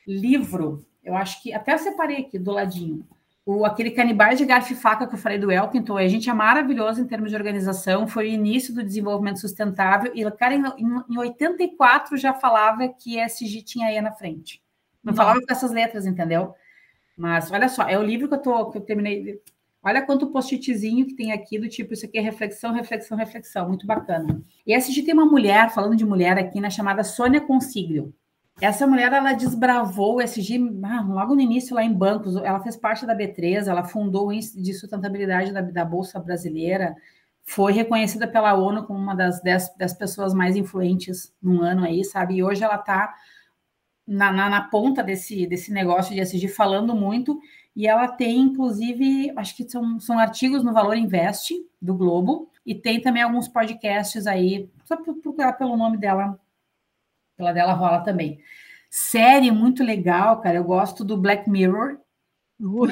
[SPEAKER 2] Livro, eu acho que até eu separei aqui do ladinho o, aquele canibais de garfo e faca que eu falei do Elkington, a gente é maravilhoso em termos de organização, foi o início do desenvolvimento sustentável, e o cara em, em, em 84 já falava que SG tinha aí na frente. Não Nossa. falava com essas letras, entendeu? Mas olha só, é o livro que eu, tô, que eu terminei. Olha quanto post-itzinho que tem aqui, do tipo, isso aqui é reflexão, reflexão, reflexão, muito bacana. E SG tem uma mulher, falando de mulher aqui, na chamada Sônia Consiglio. Essa mulher, ela desbravou o SG ah, logo no início lá em bancos. Ela fez parte da B3, ela fundou o Índice de Sustentabilidade da, da Bolsa Brasileira, foi reconhecida pela ONU como uma das dez, dez pessoas mais influentes no ano aí, sabe? E hoje ela está na, na, na, ponta desse, desse negócio de SG falando muito, e ela tem, inclusive, acho que são, são artigos no Valor Invest, do Globo, e tem também alguns podcasts aí, só procurar pelo nome dela pela dela rola também. Série muito legal, cara. Eu gosto do Black Mirror. Uh.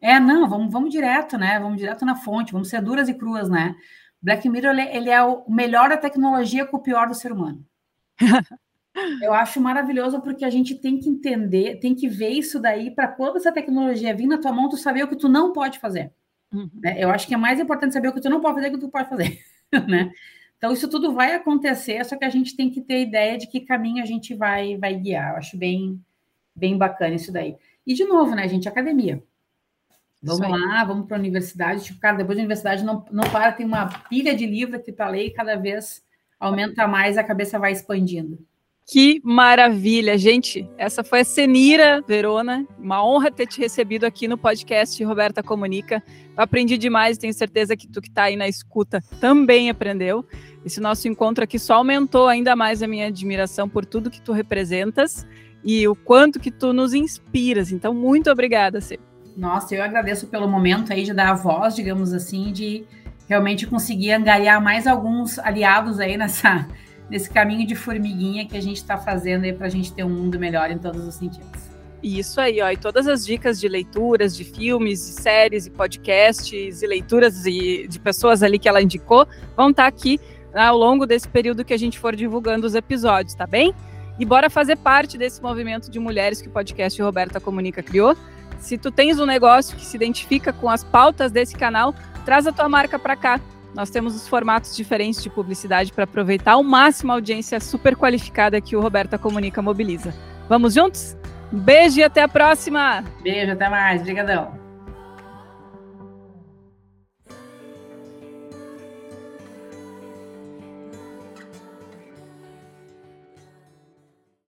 [SPEAKER 2] É, não, vamos, vamos direto, né? Vamos direto na fonte, vamos ser duras e cruas, né? Black Mirror, ele é o melhor da tecnologia com o pior do ser humano. Eu acho maravilhoso porque a gente tem que entender, tem que ver isso daí para quando essa tecnologia vir na tua mão, tu saber o que tu não pode fazer. Uhum. Né? Eu acho que é mais importante saber o que tu não pode fazer do que tu pode fazer, né? Então, isso tudo vai acontecer, só que a gente tem que ter ideia de que caminho a gente vai, vai guiar. Eu acho bem, bem bacana isso daí. E, de novo, né, gente, academia. Vamos lá, vamos para a universidade. Tipo, cara, depois da universidade não, não para, tem uma pilha de livro aqui para ler e cada vez aumenta mais, a cabeça vai expandindo.
[SPEAKER 1] Que maravilha, gente. Essa foi a Senira Verona. Uma honra ter te recebido aqui no podcast Roberta Comunica. Aprendi demais, tenho certeza que tu que está aí na escuta também aprendeu. Esse nosso encontro aqui só aumentou ainda mais a minha admiração por tudo que tu representas e o quanto que tu nos inspiras. Então, muito obrigada, Cê.
[SPEAKER 2] Nossa, eu agradeço pelo momento aí de dar a voz, digamos assim, de realmente conseguir angariar mais alguns aliados aí nessa nesse caminho de formiguinha que a gente está fazendo aí para a gente ter um mundo melhor em todos os sentidos.
[SPEAKER 1] Isso aí, ó. E todas as dicas de leituras, de filmes, de séries e podcasts e leituras e de pessoas ali que ela indicou vão estar tá aqui ao longo desse período que a gente for divulgando os episódios, tá bem? E bora fazer parte desse movimento de mulheres que o podcast Roberta Comunica criou. Se tu tens um negócio que se identifica com as pautas desse canal, traz a tua marca para cá. Nós temos os formatos diferentes de publicidade para aproveitar ao máximo a audiência super qualificada que o Roberta Comunica mobiliza. Vamos juntos? beijo e até a próxima!
[SPEAKER 2] Beijo, até mais. Obrigadão.